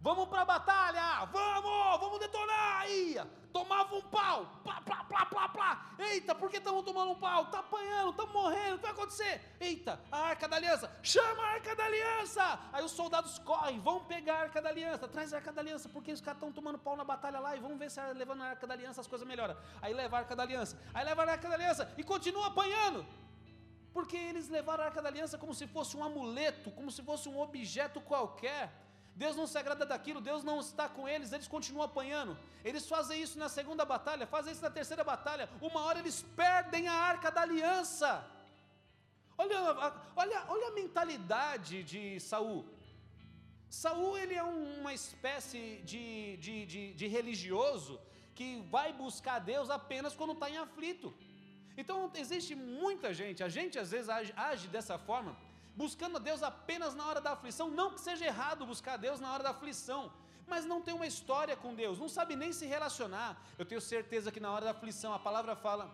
Vamos para a batalha! Vamos! Vamos detonar! Ia! Tomava um pau! Plá, plá, plá, plá, plá! Eita, por que estamos tomando um pau? Está apanhando, estamos morrendo, o que vai acontecer? Eita, a arca da aliança! Chama a arca da aliança! Aí os soldados correm, vão pegar a arca da aliança, traz a arca da aliança, porque os caras estão tomando pau na batalha lá e vamos ver se levando a arca da aliança as coisas melhoram. Aí leva a arca da aliança, aí leva a arca da aliança e continua apanhando. Porque eles levaram a arca da aliança como se fosse um amuleto, como se fosse um objeto qualquer. Deus não se agrada daquilo, Deus não está com eles, eles continuam apanhando. Eles fazem isso na segunda batalha, fazem isso na terceira batalha. Uma hora eles perdem a arca da aliança. Olha, olha, olha a mentalidade de Saul. Saul ele é uma espécie de, de, de, de religioso que vai buscar Deus apenas quando está em aflito. Então existe muita gente, a gente às vezes age, age dessa forma buscando a Deus apenas na hora da aflição. Não que seja errado buscar a Deus na hora da aflição, mas não tem uma história com Deus, não sabe nem se relacionar. Eu tenho certeza que na hora da aflição, a palavra fala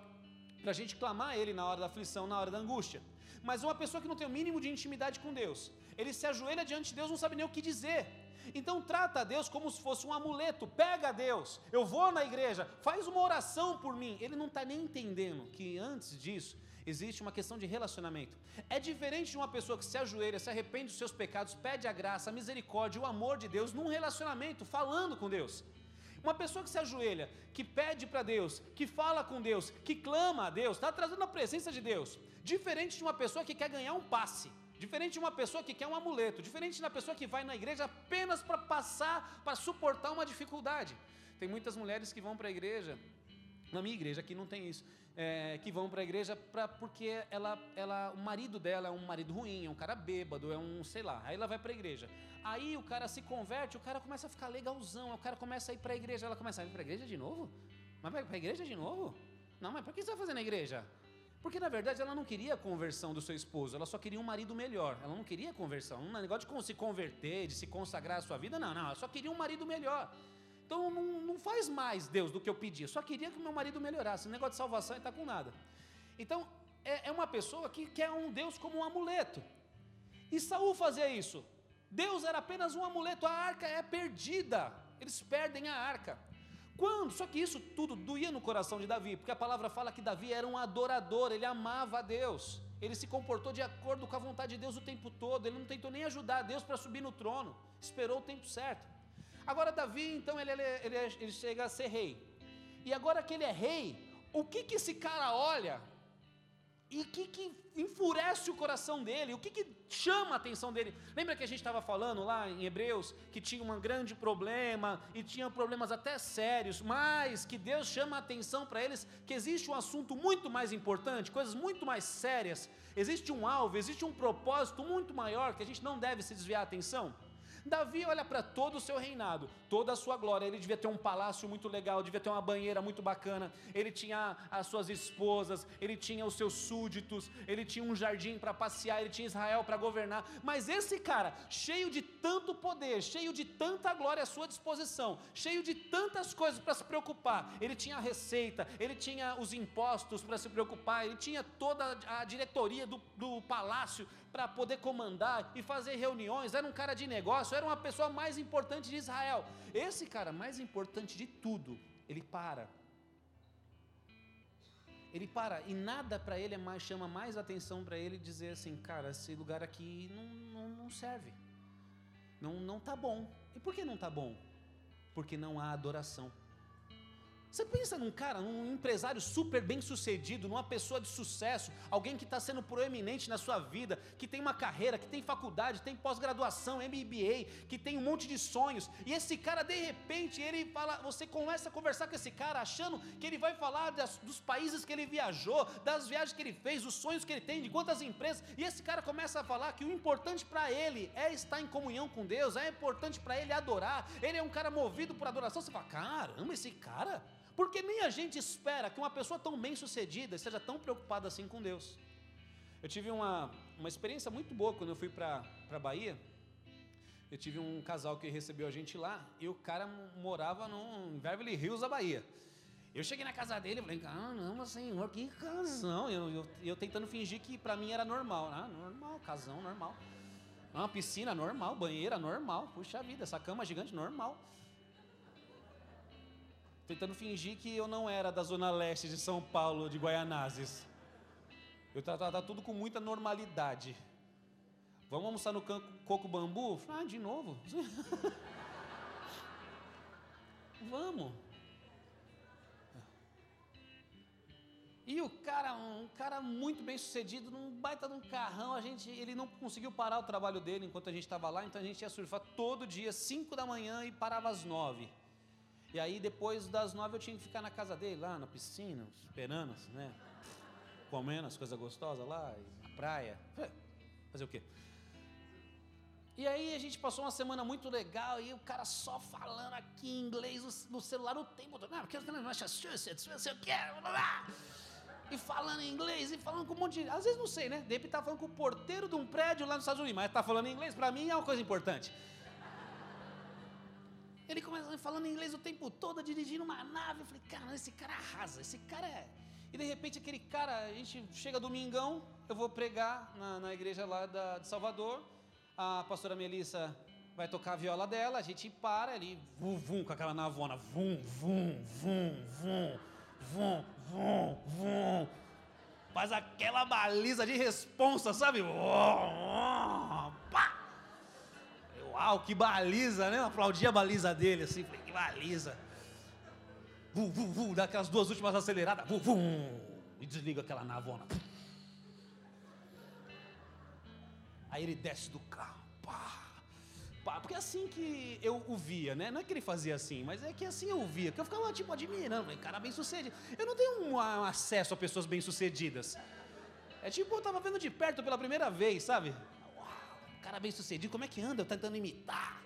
para a gente clamar a Ele na hora da aflição, na hora da angústia. Mas uma pessoa que não tem o mínimo de intimidade com Deus, ele se ajoelha diante de Deus, não sabe nem o que dizer. Então trata a Deus como se fosse um amuleto. Pega a Deus, eu vou na igreja, faz uma oração por mim. Ele não está nem entendendo que antes disso existe uma questão de relacionamento. É diferente de uma pessoa que se ajoelha, se arrepende dos seus pecados, pede a graça, a misericórdia, o amor de Deus num relacionamento, falando com Deus. Uma pessoa que se ajoelha, que pede para Deus, que fala com Deus, que clama a Deus, está trazendo a presença de Deus. Diferente de uma pessoa que quer ganhar um passe. Diferente de uma pessoa que quer um amuleto, diferente da pessoa que vai na igreja apenas para passar, para suportar uma dificuldade. Tem muitas mulheres que vão para a igreja, na minha igreja aqui não tem isso, é, que vão para a igreja pra, porque ela, ela, o marido dela é um marido ruim, é um cara bêbado, é um, sei lá, aí ela vai para a igreja. Aí o cara se converte, o cara começa a ficar legalzão, o cara começa a ir para a igreja, ela começa a ir para a igreja de novo? Mas vai para a igreja de novo? Não, mas por que você vai fazer na igreja? Porque na verdade ela não queria a conversão do seu esposo, ela só queria um marido melhor. Ela não queria a conversão. Um negócio de se converter, de se consagrar à sua vida, não, não. Ela só queria um marido melhor. Então não, não faz mais Deus do que eu pedi. Eu só queria que meu marido melhorasse. O negócio de salvação está com nada. Então é, é uma pessoa que quer um Deus como um amuleto. E Saul fazia isso. Deus era apenas um amuleto. A arca é perdida. Eles perdem a arca. Quando? Só que isso tudo doía no coração de Davi, porque a palavra fala que Davi era um adorador, ele amava a Deus. Ele se comportou de acordo com a vontade de Deus o tempo todo, ele não tentou nem ajudar Deus para subir no trono, esperou o tempo certo. Agora, Davi, então, ele, ele, ele, ele chega a ser rei. E agora que ele é rei, o que, que esse cara olha e o que, que enfurece o coração dele? O que, que chama a atenção dele? Lembra que a gente estava falando lá em Hebreus que tinha um grande problema e tinha problemas até sérios, mas que Deus chama a atenção para eles que existe um assunto muito mais importante, coisas muito mais sérias. Existe um alvo, existe um propósito muito maior que a gente não deve se desviar a atenção. Davi olha para todo o seu reinado, toda a sua glória. Ele devia ter um palácio muito legal, devia ter uma banheira muito bacana. Ele tinha as suas esposas, ele tinha os seus súditos, ele tinha um jardim para passear, ele tinha Israel para governar. Mas esse cara, cheio de tanto poder, cheio de tanta glória à sua disposição, cheio de tantas coisas para se preocupar, ele tinha a receita, ele tinha os impostos para se preocupar, ele tinha toda a diretoria do, do palácio para poder comandar e fazer reuniões, era um cara de negócio, era uma pessoa mais importante de Israel. Esse cara, mais importante de tudo, ele para. Ele para e nada para ele é mais, chama mais atenção para ele dizer assim, cara, esse lugar aqui não, não, não serve, não não tá bom. E por que não tá bom? Porque não há adoração. Você pensa num cara, num empresário super bem sucedido, numa pessoa de sucesso, alguém que está sendo proeminente na sua vida, que tem uma carreira, que tem faculdade, tem pós-graduação, MBA, que tem um monte de sonhos, e esse cara de repente ele fala, você começa a conversar com esse cara achando que ele vai falar das, dos países que ele viajou, das viagens que ele fez, os sonhos que ele tem, de quantas empresas, e esse cara começa a falar que o importante para ele é estar em comunhão com Deus, é importante para ele adorar, ele é um cara movido por adoração. Você fala, caramba, esse cara porque nem a gente espera que uma pessoa tão bem sucedida esteja tão preocupada assim com Deus. Eu tive uma, uma experiência muito boa quando eu fui para a Bahia. Eu tive um casal que recebeu a gente lá e o cara morava no Beverly Hills, da Bahia. Eu cheguei na casa dele e falei, caramba, senhor, que casão. Eu, eu, eu tentando fingir que para mim era normal. Ah, normal, casão, normal. Uma piscina normal, banheira normal. Puxa vida, essa cama gigante normal tentando fingir que eu não era da zona leste de São Paulo, de Guaianazes. Eu tratava tudo com muita normalidade. Vamos almoçar no Coco Bambu? Ah, de novo? [laughs] Vamos. E o cara, um cara muito bem sucedido, num baita de um carrão, a gente, ele não conseguiu parar o trabalho dele enquanto a gente estava lá, então a gente ia surfar todo dia, 5 da manhã e parava às 9. E aí depois das nove eu tinha que ficar na casa dele, lá na piscina, esperando, assim, né? Comendo as coisas gostosas lá, na praia. Fazer o quê? E aí a gente passou uma semana muito legal e o cara só falando aqui em inglês no, celular o tempo todo. Não, porque eu em Massachusetts, não sei o quê. E falando em inglês, e falando com um monte de. Às vezes não sei, né? De repente tá falando com o porteiro de um prédio lá nos Estados Unidos, mas tá falando inglês, para mim é uma coisa importante. Ele começa falando inglês o tempo todo, dirigindo uma nave. Eu falei, cara, esse cara arrasa, esse cara é. E de repente aquele cara, a gente chega domingão, eu vou pregar na, na igreja lá da, de Salvador. A pastora Melissa vai tocar a viola dela, a gente para ali, vum, vum, com aquela navona, vum, vum, vum, vum, vum, vum, vum. Faz aquela baliza de responsa, sabe? Pá! Uau, que baliza, né? Eu aplaudi a baliza dele assim, falei, que baliza. Vum, vum, vum, dá aquelas duas últimas aceleradas, vum, vum, e desliga aquela navona. Aí ele desce do carro, pá, pá, porque é assim que eu o via, né? Não é que ele fazia assim, mas é que assim eu o via, que eu ficava tipo admirando, falei, cara bem sucedido. Eu não tenho um acesso a pessoas bem sucedidas. É tipo, eu tava vendo de perto pela primeira vez, sabe? Cara bem sucedido, como é que anda? Eu tentando imitar.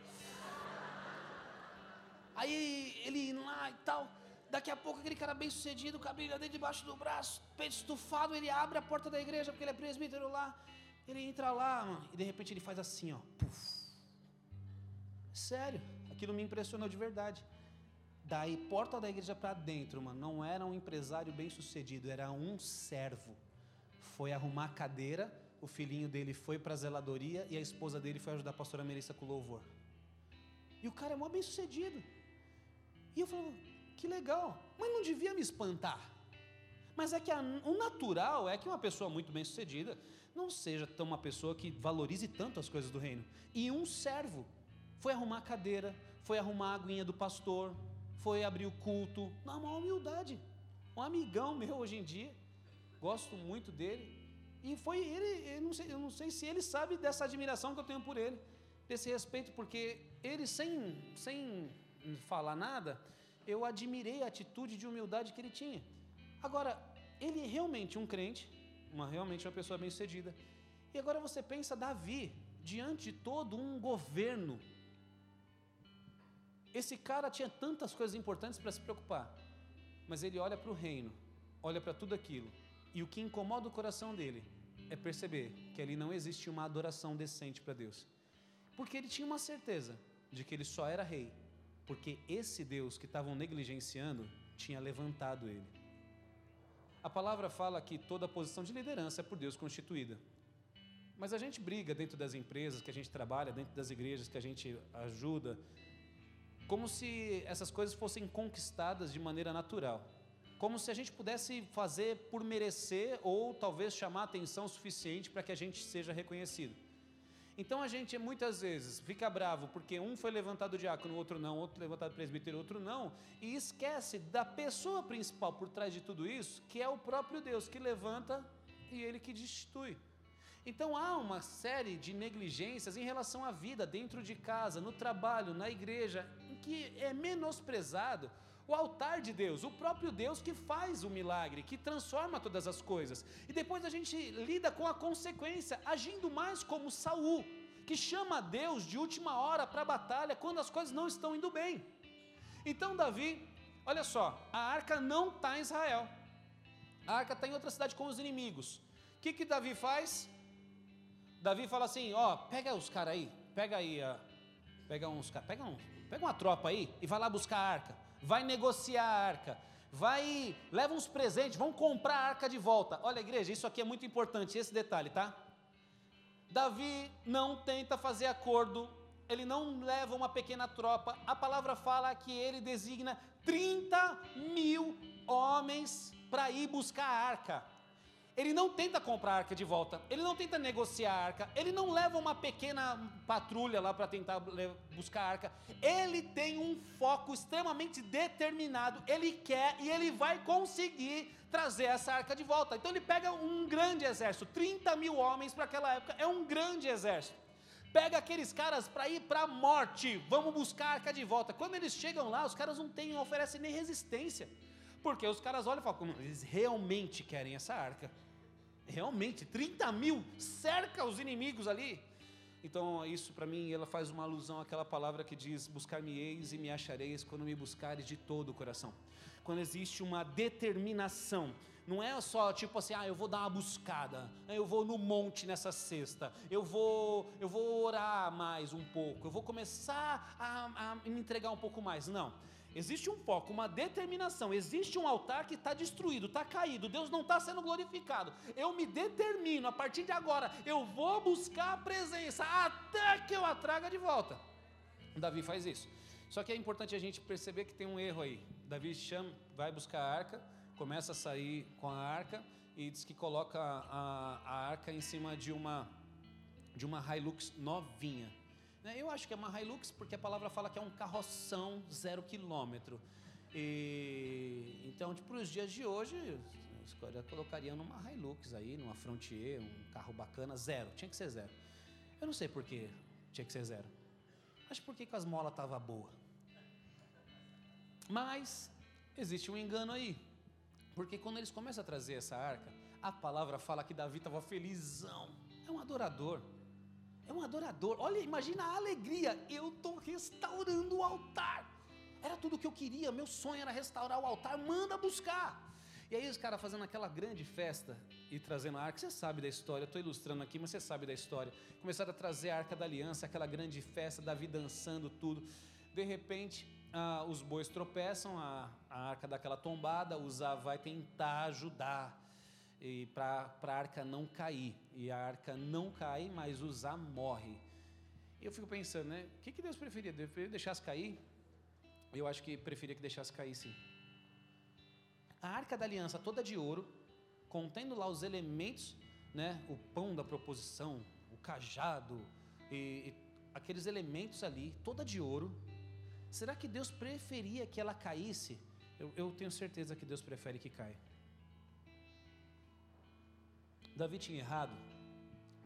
Aí ele lá e tal. Daqui a pouco aquele cara bem sucedido, Bíblia dele debaixo do braço, peito estufado, ele abre a porta da igreja, porque ele é presbítero lá. Ele entra lá, mano, e de repente ele faz assim, ó. Puf. Sério, aquilo me impressionou de verdade. Daí, porta da igreja para dentro, mano, não era um empresário bem sucedido, era um servo. Foi arrumar cadeira, o filhinho dele foi para a zeladoria e a esposa dele foi ajudar a pastora Melissa com o louvor. E o cara é mó bem sucedido. E eu falo, que legal, mas não devia me espantar. Mas é que a, o natural é que uma pessoa muito bem sucedida não seja tão uma pessoa que valorize tanto as coisas do reino. E um servo foi arrumar a cadeira, foi arrumar a aguinha do pastor, foi abrir o culto, na maior humildade. Um amigão meu hoje em dia, gosto muito dele. E foi ele, eu não, sei, eu não sei se ele sabe dessa admiração que eu tenho por ele, desse respeito, porque ele, sem, sem falar nada, eu admirei a atitude de humildade que ele tinha. Agora, ele é realmente um crente, uma, realmente uma pessoa bem sucedida. E agora você pensa Davi, diante de todo um governo. Esse cara tinha tantas coisas importantes para se preocupar, mas ele olha para o reino, olha para tudo aquilo, e o que incomoda o coração dele é perceber que ali não existe uma adoração decente para Deus. Porque ele tinha uma certeza de que ele só era rei, porque esse Deus que estavam negligenciando tinha levantado ele. A palavra fala que toda posição de liderança é por Deus constituída. Mas a gente briga dentro das empresas que a gente trabalha, dentro das igrejas que a gente ajuda, como se essas coisas fossem conquistadas de maneira natural. Como se a gente pudesse fazer por merecer ou talvez chamar atenção suficiente para que a gente seja reconhecido. Então a gente muitas vezes fica bravo porque um foi levantado diácono, outro não, outro levantado presbítero, outro não, e esquece da pessoa principal por trás de tudo isso, que é o próprio Deus que levanta e ele que destitui. Então há uma série de negligências em relação à vida dentro de casa, no trabalho, na igreja, em que é menosprezado o altar de Deus, o próprio Deus que faz o milagre, que transforma todas as coisas. E depois a gente lida com a consequência, agindo mais como Saul, que chama Deus de última hora para a batalha quando as coisas não estão indo bem. Então Davi, olha só, a arca não está em Israel. A arca está em outra cidade com os inimigos. O que que Davi faz? Davi fala assim, ó, pega os caras aí, pega aí, ó, pega uns, pega um, pega uma tropa aí e vai lá buscar a arca vai negociar a arca, vai, leva uns presentes, vão comprar a arca de volta. Olha, igreja, isso aqui é muito importante, esse detalhe, tá? Davi não tenta fazer acordo, ele não leva uma pequena tropa, a palavra fala que ele designa 30 mil homens para ir buscar a arca. Ele não tenta comprar a arca de volta, ele não tenta negociar a arca, ele não leva uma pequena patrulha lá para tentar buscar a arca. Ele tem um foco extremamente determinado, ele quer e ele vai conseguir trazer essa arca de volta. Então ele pega um grande exército, 30 mil homens para aquela época, é um grande exército. Pega aqueles caras para ir para a morte, vamos buscar a arca de volta. Quando eles chegam lá, os caras não têm, não oferecem nem resistência. Porque os caras olham e falam, eles realmente querem essa arca. Realmente, 30 mil cerca os inimigos ali. Então, isso para mim, ela faz uma alusão àquela palavra que diz: Buscar-me-eis e me achareis quando me buscares de todo o coração. Quando existe uma determinação, Não é só tipo assim, ah, eu vou dar uma buscada, eu vou no monte nessa sexta, eu vou, eu vou orar mais um pouco, eu vou começar a, a me entregar um pouco mais. Não. Existe um foco, uma determinação. Existe um altar que está destruído, está caído. Deus não está sendo glorificado. Eu me determino, a partir de agora, eu vou buscar a presença até que eu a traga de volta. Davi faz isso. Só que é importante a gente perceber que tem um erro aí. Davi chama, vai buscar a arca, começa a sair com a arca e diz que coloca a, a arca em cima de uma de uma Hilux novinha. Né, eu acho que é uma Hilux porque a palavra fala que é um carroção zero quilômetro. E, então, tipo, para os dias de hoje, eu colocaria numa Hilux aí, numa Frontier, um carro bacana, zero. Tinha que ser zero. Eu não sei por que tinha que ser zero. Mas por que, que as molas estavam boas? Mas existe um engano aí. Porque quando eles começam a trazer essa arca, a palavra fala que Davi estava felizão. É um adorador. É um adorador. Olha, imagina a alegria. Eu estou restaurando o altar. Era tudo o que eu queria. Meu sonho era restaurar o altar. Manda buscar. E aí os caras fazendo aquela grande festa e trazendo a arca, você sabe da história, estou ilustrando aqui, mas você sabe da história. Começaram a trazer a arca da aliança, aquela grande festa, Davi dançando tudo. De repente, ah, os bois tropeçam, a, a arca dá aquela tombada, Uzá vai tentar ajudar e para a arca não cair. E a arca não cai, mas Uzá morre. E eu fico pensando, né? O que, que Deus preferia? Deus deixasse cair? Eu acho que preferia que deixasse cair, sim. A arca da aliança toda de ouro, contendo lá os elementos, né? O pão da proposição, o cajado e, e aqueles elementos ali, toda de ouro. Será que Deus preferia que ela caísse? Eu, eu tenho certeza que Deus prefere que caia. Davi tinha errado,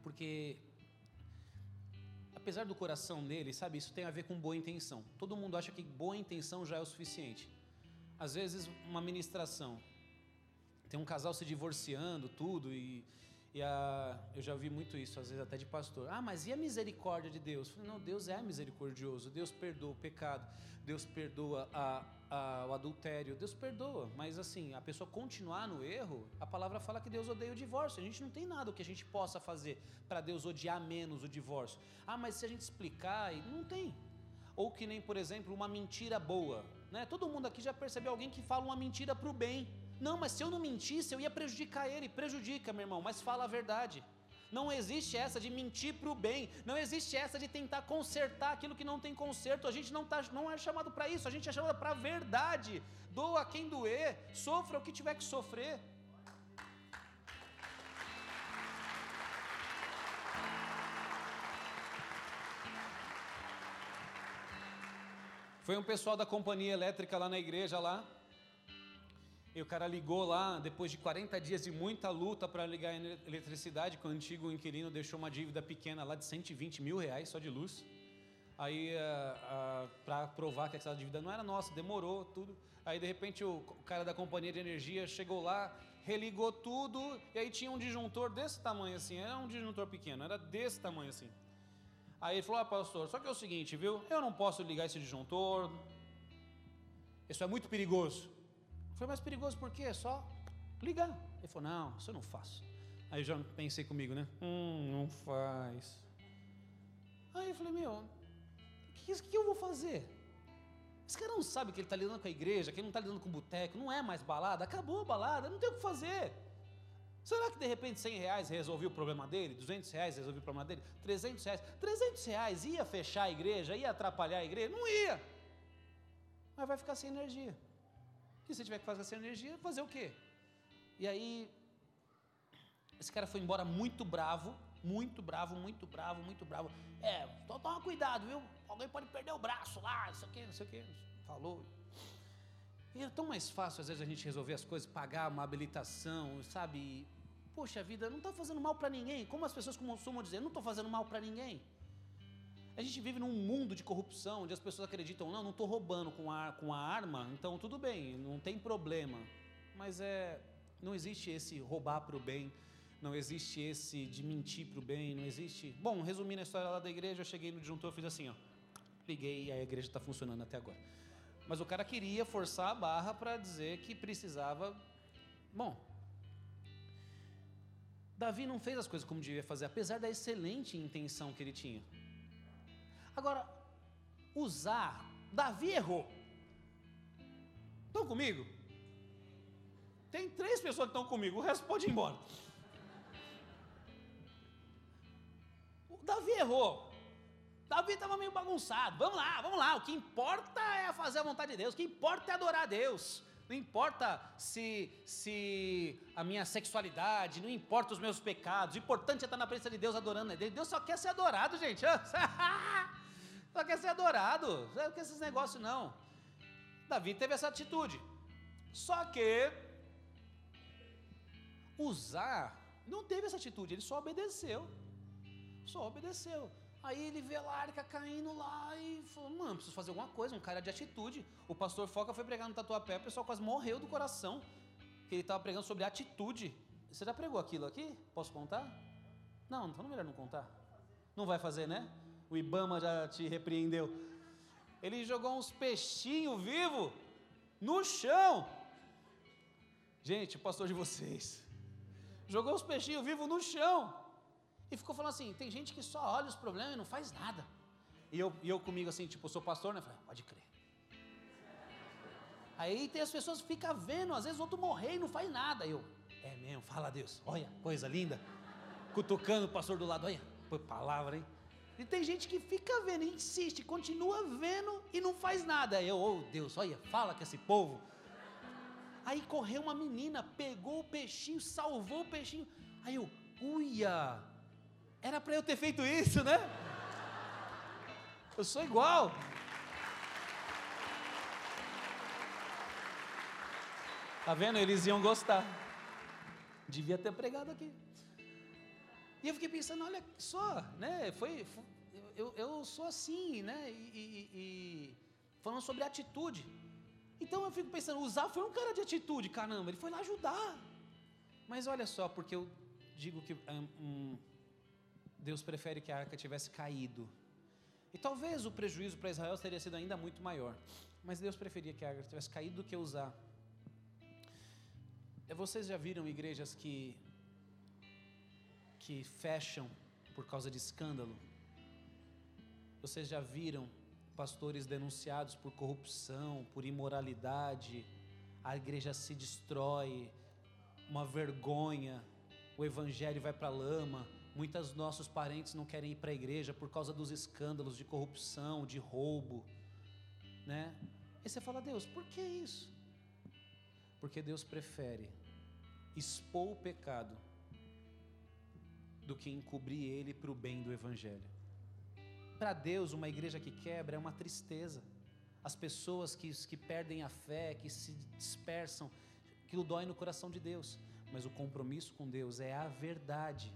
porque apesar do coração dele, sabe, isso tem a ver com boa intenção. Todo mundo acha que boa intenção já é o suficiente. Às vezes, uma ministração, tem um casal se divorciando, tudo, e, e a, eu já vi muito isso, às vezes até de pastor. Ah, mas e a misericórdia de Deus? Falei, não, Deus é misericordioso, Deus perdoa o pecado, Deus perdoa a, a, o adultério, Deus perdoa, mas assim, a pessoa continuar no erro, a palavra fala que Deus odeia o divórcio. A gente não tem nada que a gente possa fazer para Deus odiar menos o divórcio. Ah, mas se a gente explicar, não tem. Ou que nem, por exemplo, uma mentira boa. Né? Todo mundo aqui já percebeu alguém que fala uma mentira para o bem. Não, mas se eu não mentisse, eu ia prejudicar ele. Prejudica, meu irmão, mas fala a verdade. Não existe essa de mentir para o bem. Não existe essa de tentar consertar aquilo que não tem conserto. A gente não, tá, não é chamado para isso. A gente é chamado para a verdade. Doa quem doer. Sofra o que tiver que sofrer. Foi um pessoal da companhia elétrica lá na igreja lá. E o cara ligou lá, depois de 40 dias de muita luta para ligar a eletricidade, que o antigo inquilino deixou uma dívida pequena lá de 120 mil reais só de luz. Aí, uh, uh, para provar que essa dívida não era nossa, demorou tudo. Aí, de repente, o cara da companhia de energia chegou lá, religou tudo, e aí tinha um disjuntor desse tamanho assim, era um disjuntor pequeno, era desse tamanho assim. Aí ele falou: Ah, pastor, só que é o seguinte, viu? Eu não posso ligar esse disjuntor, isso é muito perigoso. Foi mais perigoso por quê? É só ligar. Ele falou: Não, isso eu não faço. Aí eu já pensei comigo, né? Hum, não faz. Aí eu falei: Meu, o que, que eu vou fazer? Esse cara não sabe que ele está lidando com a igreja, que ele não está lidando com o boteco, não é mais balada, acabou a balada, não tem o que fazer. Será que de repente 100 reais resolveu o problema dele? 200 reais resolveu o problema dele? 300 reais? 300 reais ia fechar a igreja? Ia atrapalhar a igreja? Não ia. Mas vai ficar sem energia. E se tiver que fazer essa energia, fazer o quê? E aí, esse cara foi embora muito bravo, muito bravo, muito bravo, muito bravo. É, então toma cuidado, viu? Alguém pode perder o braço lá, isso aqui, não sei o quê. Falou. E é tão mais fácil, às vezes, a gente resolver as coisas, pagar uma habilitação, sabe? Poxa vida, não está fazendo mal para ninguém. Como as pessoas costumam dizer, não estou fazendo mal para ninguém. A gente vive num mundo de corrupção, onde as pessoas acreditam, não, não estou roubando com a, com a arma, então tudo bem, não tem problema. Mas é, não existe esse roubar para o bem, não existe esse de mentir para o bem, não existe. Bom, resumindo a história lá da igreja, eu cheguei no disjuntor, fiz assim, ó, liguei e a igreja está funcionando até agora. Mas o cara queria forçar a barra para dizer que precisava. Bom, Davi não fez as coisas como devia fazer, apesar da excelente intenção que ele tinha. Agora, usar, Davi errou. Estão comigo? Tem três pessoas que estão comigo, o resto pode ir embora. O Davi errou. Davi estava meio bagunçado. Vamos lá, vamos lá. O que importa é fazer a vontade de Deus. O que importa é adorar a Deus. Não importa se, se a minha sexualidade, não importa os meus pecados. O importante é estar na presença de Deus adorando. Deus só quer ser adorado, gente. [laughs] Só quer ser adorado. Não quer esses negócios, não. Davi teve essa atitude. Só que usar não teve essa atitude, ele só obedeceu. Só obedeceu. Aí ele vê a arca caindo lá e falou: Mano, preciso fazer alguma coisa. Um cara de atitude. O pastor Foca foi pregar no Tatuapé, o pessoal quase morreu do coração. Que ele estava pregando sobre atitude. Você já pregou aquilo aqui? Posso contar? Não, então não melhor não contar. Não vai fazer, né? O Ibama já te repreendeu. Ele jogou uns peixinhos vivos no chão. Gente, o pastor de vocês. Jogou os peixinhos vivos no chão. E ficou falando assim: tem gente que só olha os problemas e não faz nada. E eu, e eu comigo assim, tipo, eu sou pastor, né? Falei, ah, pode crer. Aí tem as pessoas que ficam vendo, às vezes outro morrer e não faz nada. Eu, é mesmo, fala a Deus, olha, coisa linda. Cutucando o pastor do lado, olha, foi palavra, hein? E tem gente que fica vendo, insiste, continua vendo e não faz nada. Eu, oh Deus, olha, fala com esse povo. Aí correu uma menina, pegou o peixinho, salvou o peixinho. Aí eu, uia, era para eu ter feito isso, né? Eu sou igual. Tá vendo? Eles iam gostar. Devia ter pregado aqui. E eu fiquei pensando, olha só, né? Foi, foi eu, eu, sou assim, né? E, e, e, falando sobre atitude. Então eu fico pensando, usar foi um cara de atitude, caramba, ele foi lá ajudar. Mas olha só, porque eu digo que um, Deus prefere que a arca tivesse caído. E talvez o prejuízo para Israel teria sido ainda muito maior. Mas Deus preferia que a arca tivesse caído do que usar. É, vocês já viram igrejas que que fecham por causa de escândalo? Vocês já viram pastores denunciados por corrupção, por imoralidade? A igreja se destrói, uma vergonha, o evangelho vai para a lama Muitos nossos parentes não querem ir para a igreja por causa dos escândalos de corrupção, de roubo, né? E você fala, Deus, por que isso? Porque Deus prefere expor o pecado do que encobrir ele para o bem do evangelho. Para Deus, uma igreja que quebra é uma tristeza. As pessoas que, que perdem a fé, que se dispersam, aquilo dói no coração de Deus. Mas o compromisso com Deus é a verdade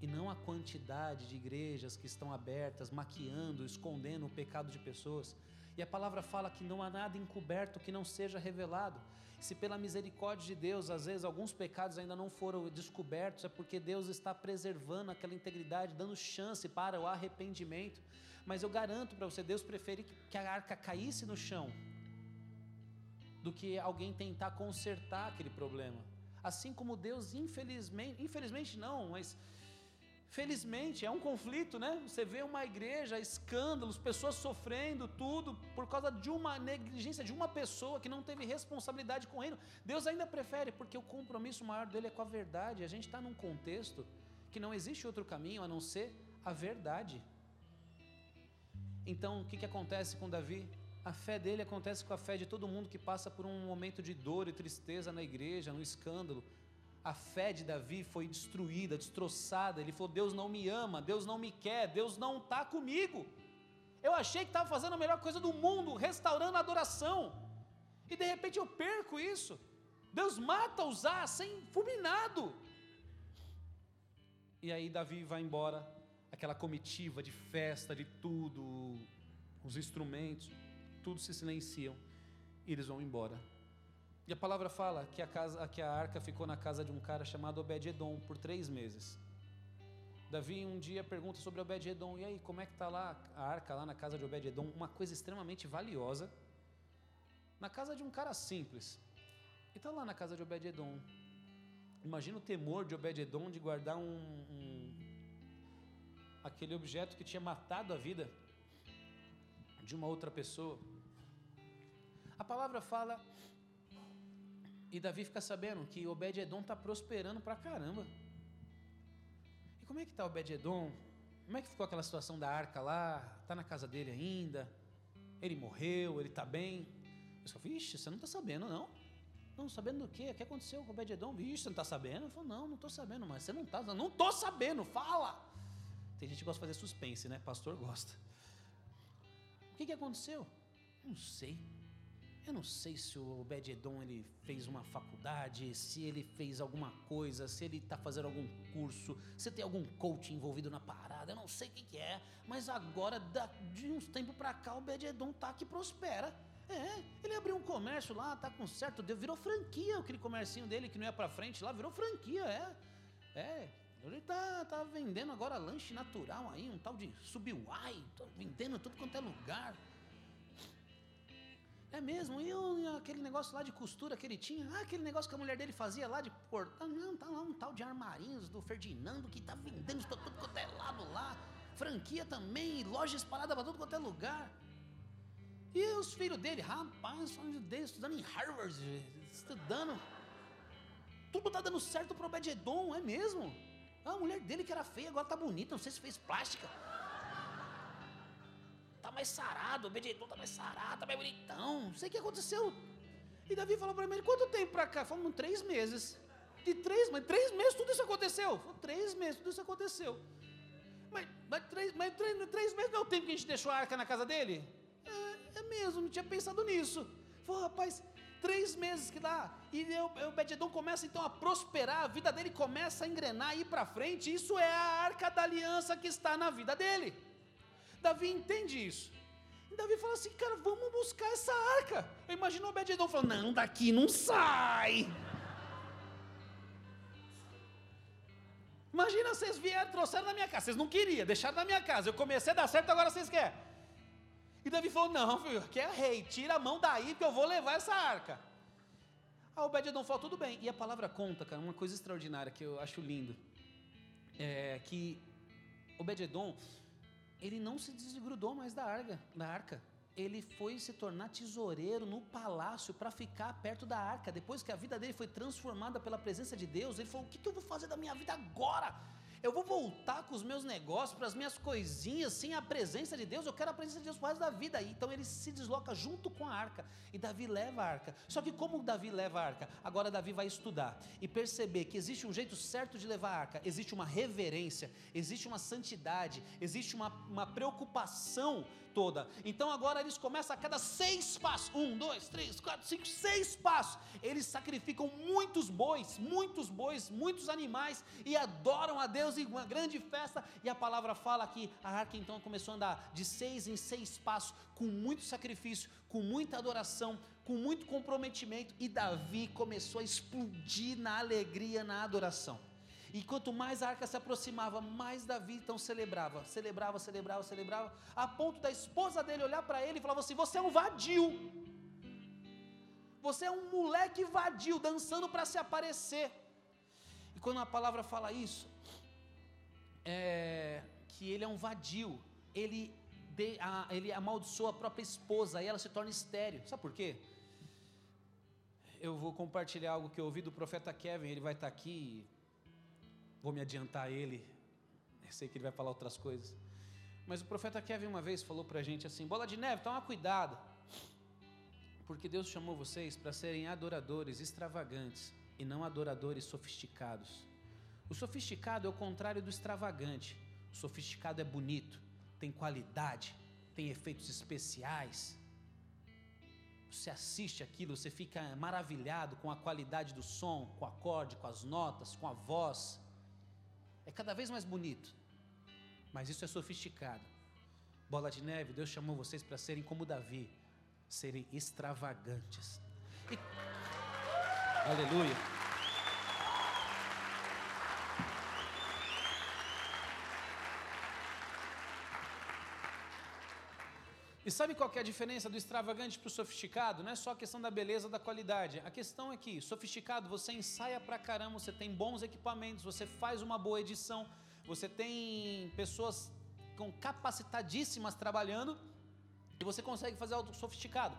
e não a quantidade de igrejas que estão abertas, maquiando, escondendo o pecado de pessoas. E a palavra fala que não há nada encoberto que não seja revelado. Se pela misericórdia de Deus, às vezes alguns pecados ainda não foram descobertos, é porque Deus está preservando aquela integridade, dando chance para o arrependimento. Mas eu garanto para você, Deus prefere que a arca caísse no chão do que alguém tentar consertar aquele problema. Assim como Deus, infelizmente, infelizmente não, mas Felizmente, é um conflito, né? Você vê uma igreja, escândalos, pessoas sofrendo, tudo, por causa de uma negligência de uma pessoa que não teve responsabilidade com ele. Deus ainda prefere, porque o compromisso maior dele é com a verdade. A gente está num contexto que não existe outro caminho a não ser a verdade. Então, o que, que acontece com Davi? A fé dele acontece com a fé de todo mundo que passa por um momento de dor e tristeza na igreja, no escândalo a fé de Davi foi destruída, destroçada. Ele falou: Deus não me ama, Deus não me quer, Deus não está comigo. Eu achei que estava fazendo a melhor coisa do mundo, restaurando a adoração, e de repente eu perco isso. Deus mata Uzá sem fulminado. E aí Davi vai embora, aquela comitiva de festa, de tudo, os instrumentos, tudo se silenciam e eles vão embora. E a palavra fala que a, casa, que a arca ficou na casa de um cara chamado Obed-Edom por três meses. Davi um dia pergunta sobre Obed-Edom, e aí, como é que está lá a arca lá na casa de Obed-Edom? Uma coisa extremamente valiosa, na casa de um cara simples. E está lá na casa de Obed-Edom. Imagina o temor de Obed-Edom de guardar um, um, aquele objeto que tinha matado a vida de uma outra pessoa. A palavra fala e Davi fica sabendo que Obed-Edom está prosperando pra caramba. E como é que está Obed-Edom? Como é que ficou aquela situação da arca lá? Está na casa dele ainda? Ele morreu? Ele está bem? Eu só, vixe, você não está sabendo, não? Não, sabendo do quê? O que aconteceu com Obed-Edom? Vixe, você não está sabendo? Eu falei, não, não estou sabendo, mas você não está, não estou sabendo, fala! Tem gente que gosta de fazer suspense, né? Pastor gosta. O que, que aconteceu? Não sei. Eu não sei se o Obed-Edom ele fez uma faculdade, se ele fez alguma coisa, se ele está fazendo algum curso, se tem algum coach envolvido na parada, eu não sei o que, que é, mas agora, de uns tempos para cá, o Obed-Edom tá que prospera. É, ele abriu um comércio lá, tá com certo, virou franquia aquele comércio dele que não ia para frente lá, virou franquia, é. É, ele tá, tá vendendo agora lanche natural aí, um tal de Subway, tá vendendo tudo quanto é lugar. É mesmo? E aquele negócio lá de costura que ele tinha? Ah, aquele negócio que a mulher dele fazia lá de portão. Não, tá lá um tal de armarinhos do Ferdinando que tá vendendo isso tudo quanto é lado lá. Franquia também, loja espalhada para tudo quanto é lugar. E os filhos dele, rapaz, dele estudando em Harvard, estudando. Tudo tá dando certo pro Obed-Edom, é mesmo? Ah, a mulher dele que era feia agora tá bonita, não sei se fez plástica mais sarado, o Obed-Edom tá mais sarado, tá mais bonitão. Não sei o que aconteceu. E Davi falou para ele, quanto tempo para cá? Falamos, três meses. De três, mas três meses tudo isso aconteceu. Falei, três meses tudo isso aconteceu. Mas, mas, três, mas três, três meses não é o tempo que a gente deixou a arca na casa dele? É, é mesmo, não tinha pensado nisso. Falei, rapaz, três meses que dá. E o Obed-Edom começa então a prosperar, a vida dele começa a engrenar, ir para frente. Isso é a arca da aliança que está na vida dele. Davi entende isso. E Davi fala assim, cara, vamos buscar essa arca. Eu imagino o Obed-Edom falando, não, daqui não sai. Imagina vocês vieram, trouxeram na minha casa. Vocês não queriam, deixaram na minha casa. Eu comecei a dar certo, agora vocês querem. E Davi falou: Não, filho, aqui é rei, tira a mão daí, que eu vou levar essa arca. A Obed-Edom falou: Tudo bem. E a palavra conta, cara, uma coisa extraordinária que eu acho lindo. É que Obed-Edom ele não se desgrudou mais da arca, da arca. Ele foi se tornar tesoureiro no palácio para ficar perto da arca. Depois que a vida dele foi transformada pela presença de Deus, ele falou: O que, que eu vou fazer da minha vida agora? Eu vou voltar com os meus negócios, para as minhas coisinhas, sem a presença de Deus. Eu quero a presença de Deus o resto da vida. Então ele se desloca junto com a arca. E Davi leva a arca. Só que como Davi leva a arca? Agora Davi vai estudar e perceber que existe um jeito certo de levar a arca. Existe uma reverência, existe uma santidade, existe uma, uma preocupação toda. Então agora eles começam a cada seis passos, um, dois, três, quatro, cinco, seis passos, eles sacrificam muitos bois, muitos bois, muitos animais e adoram a Deus em uma grande festa. E a palavra fala que a arca então começou a andar de seis em seis passos, com muito sacrifício, com muita adoração, com muito comprometimento, e Davi começou a explodir na alegria, na adoração. E quanto mais a arca se aproximava, mais Davi então celebrava, celebrava, celebrava, celebrava, a ponto da esposa dele olhar para ele e falava assim: Você é um vadio. Você é um moleque vadio, dançando para se aparecer. E quando a palavra fala isso, é, que ele é um vadio, ele, de, a, ele amaldiçoa a própria esposa e ela se torna estéreo. Sabe por quê? Eu vou compartilhar algo que eu ouvi do profeta Kevin, ele vai estar aqui vou me adiantar a ele, eu sei que ele vai falar outras coisas. Mas o profeta Kevin uma vez falou para a gente assim: bola de neve, toma cuidado, porque Deus chamou vocês para serem adoradores extravagantes e não adoradores sofisticados. O sofisticado é o contrário do extravagante. O sofisticado é bonito, tem qualidade, tem efeitos especiais. Você assiste aquilo, você fica maravilhado com a qualidade do som, com o acorde, com as notas, com a voz. É cada vez mais bonito. Mas isso é sofisticado. Bola de neve, Deus chamou vocês para serem como Davi, serem extravagantes. E... Aleluia. E sabe qual é a diferença do extravagante para o sofisticado? Não é só a questão da beleza, da qualidade. A questão é que, sofisticado, você ensaia pra caramba, você tem bons equipamentos, você faz uma boa edição, você tem pessoas com capacitadíssimas trabalhando e você consegue fazer algo sofisticado.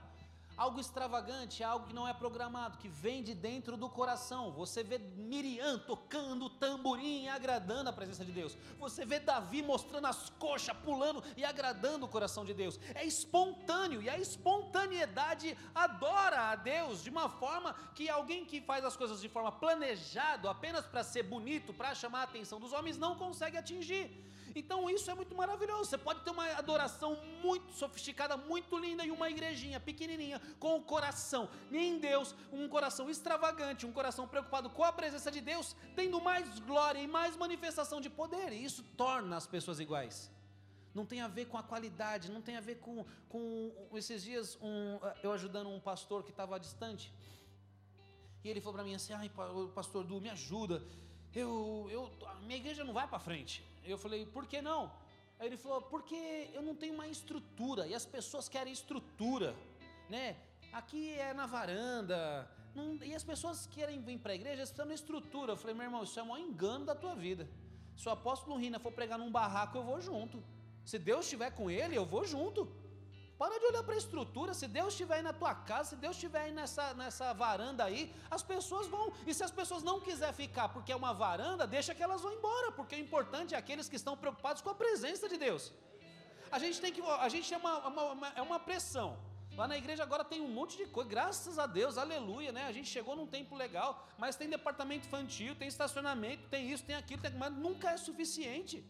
Algo extravagante, algo que não é programado, que vem de dentro do coração. Você vê Miriam tocando tamborim e agradando a presença de Deus. Você vê Davi mostrando as coxas, pulando e agradando o coração de Deus. É espontâneo e a espontaneidade adora a Deus de uma forma que alguém que faz as coisas de forma planejada, apenas para ser bonito, para chamar a atenção dos homens, não consegue atingir. Então isso é muito maravilhoso. Você pode ter uma adoração muito sofisticada, muito linda e uma igrejinha pequenininha com o coração em Deus, um coração extravagante, um coração preocupado com a presença de Deus, tendo mais glória e mais manifestação de poder. E isso torna as pessoas iguais. Não tem a ver com a qualidade, não tem a ver com, com esses dias um, eu ajudando um pastor que estava distante. E ele falou para mim assim: "Ai, pastor Du, me ajuda. Eu, eu, minha igreja não vai para frente. Eu falei, por que não? Aí ele falou, porque eu não tenho uma estrutura e as pessoas querem estrutura, né? Aqui é na varanda, não, e as pessoas querem vir para a igreja, eles precisam de estrutura. Eu falei, meu irmão, isso é maior engano da tua vida. Se o apóstolo Rina for pregar num barraco, eu vou junto. Se Deus estiver com ele, eu vou junto. Para de olhar para a estrutura. Se Deus estiver aí na tua casa, se Deus estiver aí nessa, nessa varanda aí, as pessoas vão. E se as pessoas não quiserem ficar porque é uma varanda, deixa que elas vão embora, porque o importante é aqueles que estão preocupados com a presença de Deus. A gente tem que. A gente é uma, uma, uma é uma pressão. Lá na igreja agora tem um monte de coisa, graças a Deus, aleluia, né? A gente chegou num tempo legal, mas tem departamento infantil, tem estacionamento, tem isso, tem aquilo, tem... mas nunca é suficiente.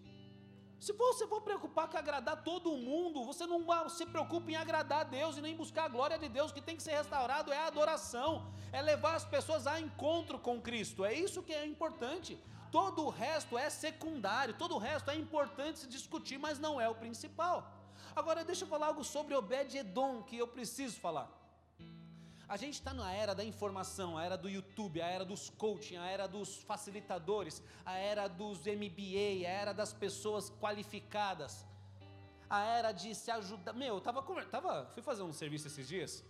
Se você for preocupar com agradar todo mundo, você não se preocupa em agradar a Deus e nem buscar a glória de Deus. O que tem que ser restaurado é a adoração, é levar as pessoas a encontro com Cristo. É isso que é importante. Todo o resto é secundário, todo o resto é importante se discutir, mas não é o principal. Agora deixa eu falar algo sobre Obed-Edom que eu preciso falar. A gente está na era da informação, a era do YouTube, a era dos coaching, a era dos facilitadores, a era dos MBA, a era das pessoas qualificadas, a era de se ajudar. Meu, eu tava, tava fui fazer um serviço esses dias,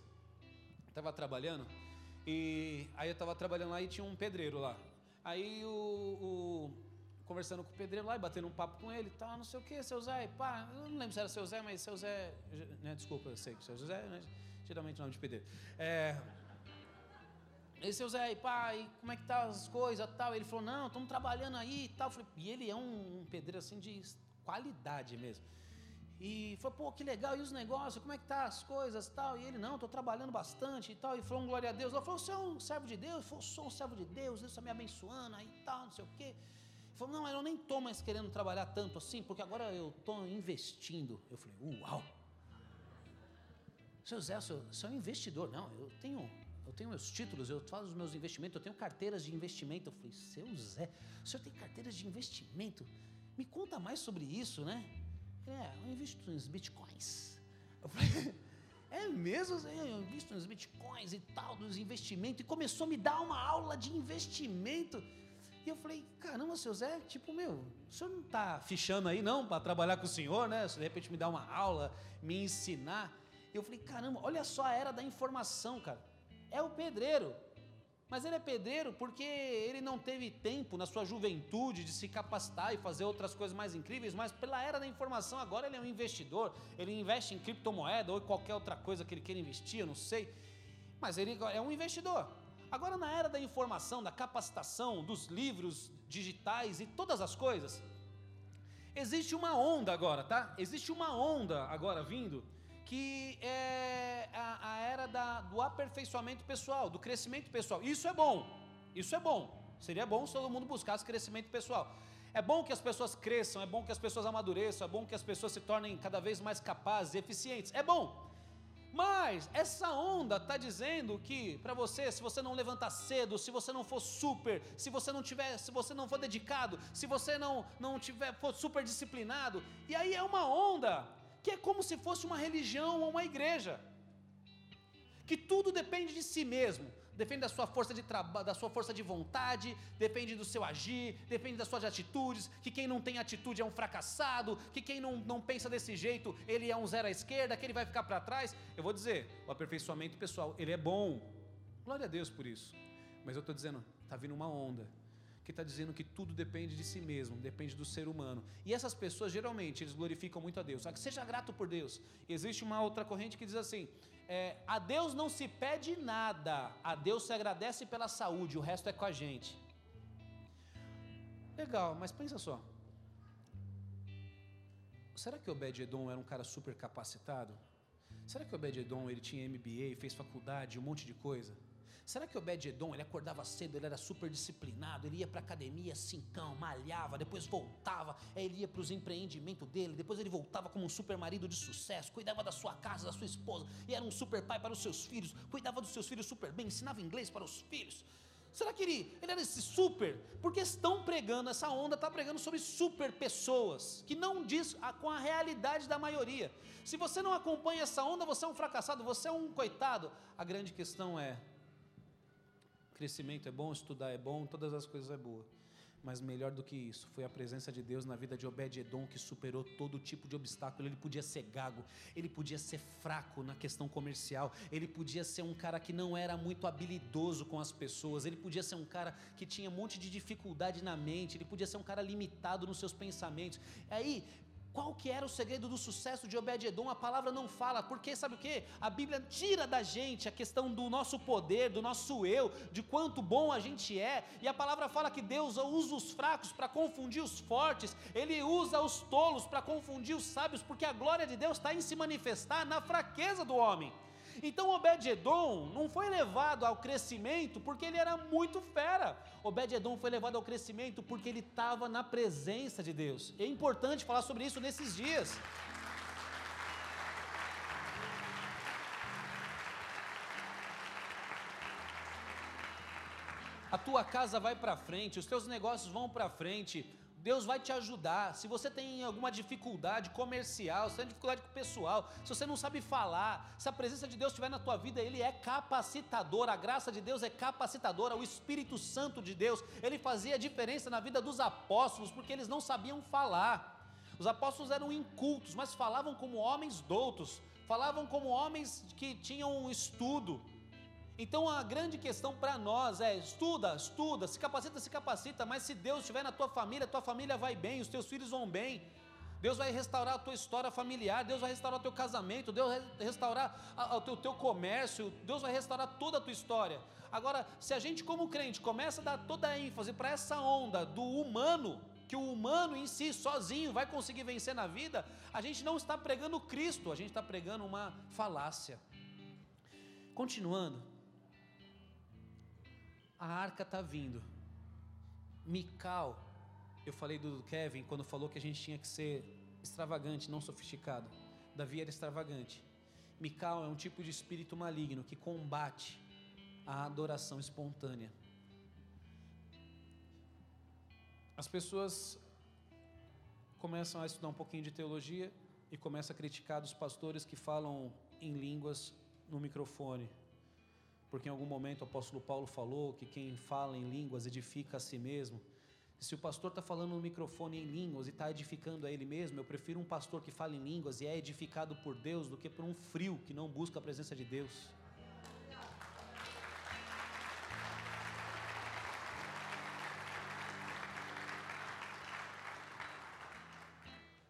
tava trabalhando e aí eu tava trabalhando lá e tinha um pedreiro lá. Aí o, o conversando com o pedreiro lá e batendo um papo com ele, tá, não sei o que, seu Zé, pá, eu não lembro se era seu Zé, mas seu Zé, né, desculpa, eu sei que seu Zé, né? Geralmente nome de pedreiro. É, e seu Zé, pai, como é que tá as coisas tal? Ele falou, não, estamos trabalhando aí e tal. Falei, e ele é um, um, pedreiro assim de qualidade mesmo. E falou, pô, que legal, e os negócios, como é que tá as coisas tal? E ele, não, estou trabalhando bastante e tal. E falou, glória a Deus. Ele falou, você é um servo de Deus? Falou, sou um servo de Deus, Deus está me abençoando aí e tal, não sei o quê. Ele falou, não, eu nem estou mais querendo trabalhar tanto assim, porque agora eu estou investindo. Eu falei, uau! Seu Zé, seu, seu é um investidor. Não, eu tenho, eu tenho meus títulos, eu faço os meus investimentos, eu tenho carteiras de investimento. Eu falei, seu Zé, o senhor tem carteiras de investimento? Me conta mais sobre isso, né? É, eu invisto nos bitcoins. Eu falei, [laughs] é mesmo? Eu invisto nos bitcoins e tal, nos investimentos. E começou a me dar uma aula de investimento. E eu falei, caramba, seu Zé, tipo, meu, o senhor não está fichando aí não para trabalhar com o senhor, né? Se de repente me dá uma aula, me ensinar. Eu falei, caramba, olha só a era da informação, cara. É o pedreiro. Mas ele é pedreiro porque ele não teve tempo na sua juventude de se capacitar e fazer outras coisas mais incríveis, mas pela era da informação agora ele é um investidor, ele investe em criptomoeda ou em qualquer outra coisa que ele queira investir, eu não sei. Mas ele é um investidor. Agora na era da informação, da capacitação, dos livros digitais e todas as coisas, existe uma onda agora, tá? Existe uma onda agora vindo que é a, a era da, do aperfeiçoamento pessoal, do crescimento pessoal. Isso é bom, isso é bom. Seria bom se todo mundo buscasse crescimento pessoal. É bom que as pessoas cresçam, é bom que as pessoas amadureçam, é bom que as pessoas se tornem cada vez mais capazes, eficientes. É bom. Mas essa onda está dizendo que para você, se você não levantar cedo, se você não for super, se você não tiver, se você não for dedicado, se você não não tiver for super disciplinado, e aí é uma onda que é como se fosse uma religião ou uma igreja, que tudo depende de si mesmo. depende da sua força de trabalho, da sua força de vontade, depende do seu agir, depende das suas atitudes, que quem não tem atitude é um fracassado, que quem não, não pensa desse jeito, ele é um zero à esquerda, que ele vai ficar para trás. Eu vou dizer, o aperfeiçoamento pessoal, ele é bom. Glória a Deus por isso. Mas eu estou dizendo, está vindo uma onda que está dizendo que tudo depende de si mesmo, depende do ser humano. E essas pessoas geralmente eles glorificam muito a Deus. Seja grato por Deus. Existe uma outra corrente que diz assim: é, a Deus não se pede nada, a Deus se agradece pela saúde, o resto é com a gente. Legal, mas pensa só. Será que Obed-Edom era um cara super capacitado? Será que Obed-Edom ele tinha MBA, fez faculdade, um monte de coisa? Será que Obed-Edom, ele acordava cedo, ele era super disciplinado, ele ia para academia cincão, malhava, depois voltava, ele ia para os empreendimentos dele, depois ele voltava como um super marido de sucesso, cuidava da sua casa, da sua esposa, e era um super pai para os seus filhos, cuidava dos seus filhos super bem, ensinava inglês para os filhos. Será que ele, ele era esse super? Porque estão pregando, essa onda está pregando sobre super pessoas, que não diz a, com a realidade da maioria. Se você não acompanha essa onda, você é um fracassado, você é um coitado. A grande questão é, Crescimento é bom, estudar é bom, todas as coisas é boa. Mas melhor do que isso, foi a presença de Deus na vida de Obed-Edom que superou todo tipo de obstáculo. Ele podia ser gago, ele podia ser fraco na questão comercial, ele podia ser um cara que não era muito habilidoso com as pessoas, ele podia ser um cara que tinha um monte de dificuldade na mente, ele podia ser um cara limitado nos seus pensamentos. Aí qual que era o segredo do sucesso de Obed-edom? A palavra não fala, porque sabe o que? A Bíblia tira da gente a questão do nosso poder, do nosso eu, de quanto bom a gente é, e a palavra fala que Deus usa os fracos para confundir os fortes, Ele usa os tolos para confundir os sábios, porque a glória de Deus está em se manifestar na fraqueza do homem. Então Obed-Edom não foi levado ao crescimento porque ele era muito fera. Obed-Edom foi levado ao crescimento porque ele estava na presença de Deus. É importante falar sobre isso nesses dias. A tua casa vai para frente, os teus negócios vão para frente, Deus vai te ajudar. Se você tem alguma dificuldade comercial, se tem dificuldade com o pessoal, se você não sabe falar, se a presença de Deus estiver na tua vida, Ele é capacitador. A graça de Deus é capacitadora. O Espírito Santo de Deus, Ele fazia diferença na vida dos apóstolos, porque eles não sabiam falar. Os apóstolos eram incultos, mas falavam como homens doutos, falavam como homens que tinham estudo. Então a grande questão para nós é: estuda, estuda, se capacita, se capacita, mas se Deus estiver na tua família, tua família vai bem, os teus filhos vão bem. Deus vai restaurar a tua história familiar, Deus vai restaurar o teu casamento, Deus vai restaurar o teu, teu comércio, Deus vai restaurar toda a tua história. Agora, se a gente, como crente, começa a dar toda a ênfase para essa onda do humano, que o humano em si, sozinho, vai conseguir vencer na vida, a gente não está pregando Cristo, a gente está pregando uma falácia. Continuando, a arca está vindo. Mical, eu falei do Kevin quando falou que a gente tinha que ser extravagante, não sofisticado. Davi era extravagante. Mical é um tipo de espírito maligno que combate a adoração espontânea. As pessoas começam a estudar um pouquinho de teologia e começam a criticar os pastores que falam em línguas no microfone porque em algum momento o apóstolo Paulo falou que quem fala em línguas edifica a si mesmo. Se o pastor está falando no microfone em línguas e está edificando a ele mesmo, eu prefiro um pastor que fala em línguas e é edificado por Deus do que por um frio que não busca a presença de Deus.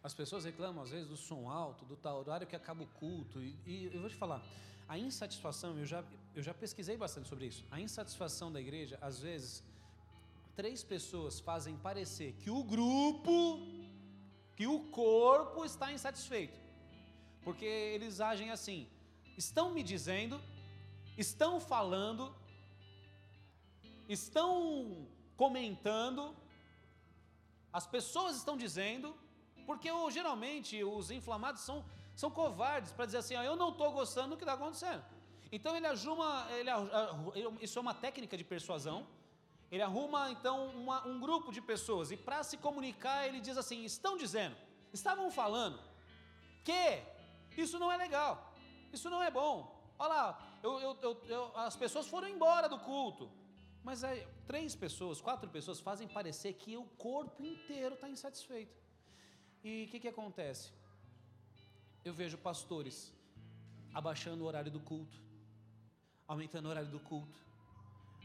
As pessoas reclamam às vezes do som alto, do tal horário que acaba o culto, e, e eu vou te falar, a insatisfação, eu já, eu já pesquisei bastante sobre isso. A insatisfação da igreja, às vezes, três pessoas fazem parecer que o grupo, que o corpo está insatisfeito. Porque eles agem assim: estão me dizendo, estão falando, estão comentando, as pessoas estão dizendo, porque geralmente os inflamados são são covardes para dizer assim: ó, eu não estou gostando do que está acontecendo. Então ele arruma, ele, isso é uma técnica de persuasão. Ele arruma então uma, um grupo de pessoas e para se comunicar ele diz assim: estão dizendo, estavam falando que isso não é legal, isso não é bom. Olha lá, eu, eu, eu, as pessoas foram embora do culto. Mas aí, três pessoas, quatro pessoas fazem parecer que o corpo inteiro está insatisfeito. E o que, que acontece? Eu vejo pastores abaixando o horário do culto, aumentando o horário do culto,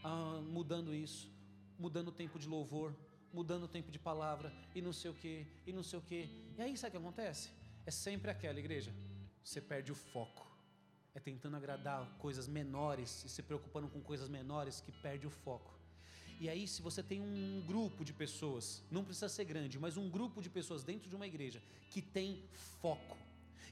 ah, mudando isso, mudando o tempo de louvor, mudando o tempo de palavra, e não sei o que, e não sei o que. E aí sabe o que acontece? É sempre aquela igreja, você perde o foco. É tentando agradar coisas menores e se preocupando com coisas menores que perde o foco. E aí, se você tem um grupo de pessoas, não precisa ser grande, mas um grupo de pessoas dentro de uma igreja que tem foco,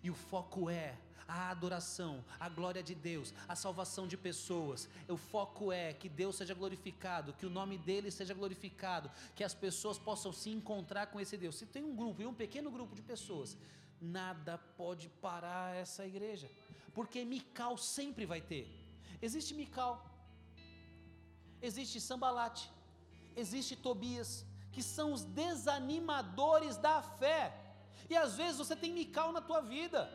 e o foco é a adoração, a glória de Deus, a salvação de pessoas. O foco é que Deus seja glorificado, que o nome dele seja glorificado, que as pessoas possam se encontrar com esse Deus. Se tem um grupo e um pequeno grupo de pessoas, nada pode parar essa igreja, porque Mical sempre vai ter. Existe Mical, existe Sambalate, existe Tobias, que são os desanimadores da fé. E às vezes você tem Mical na tua vida.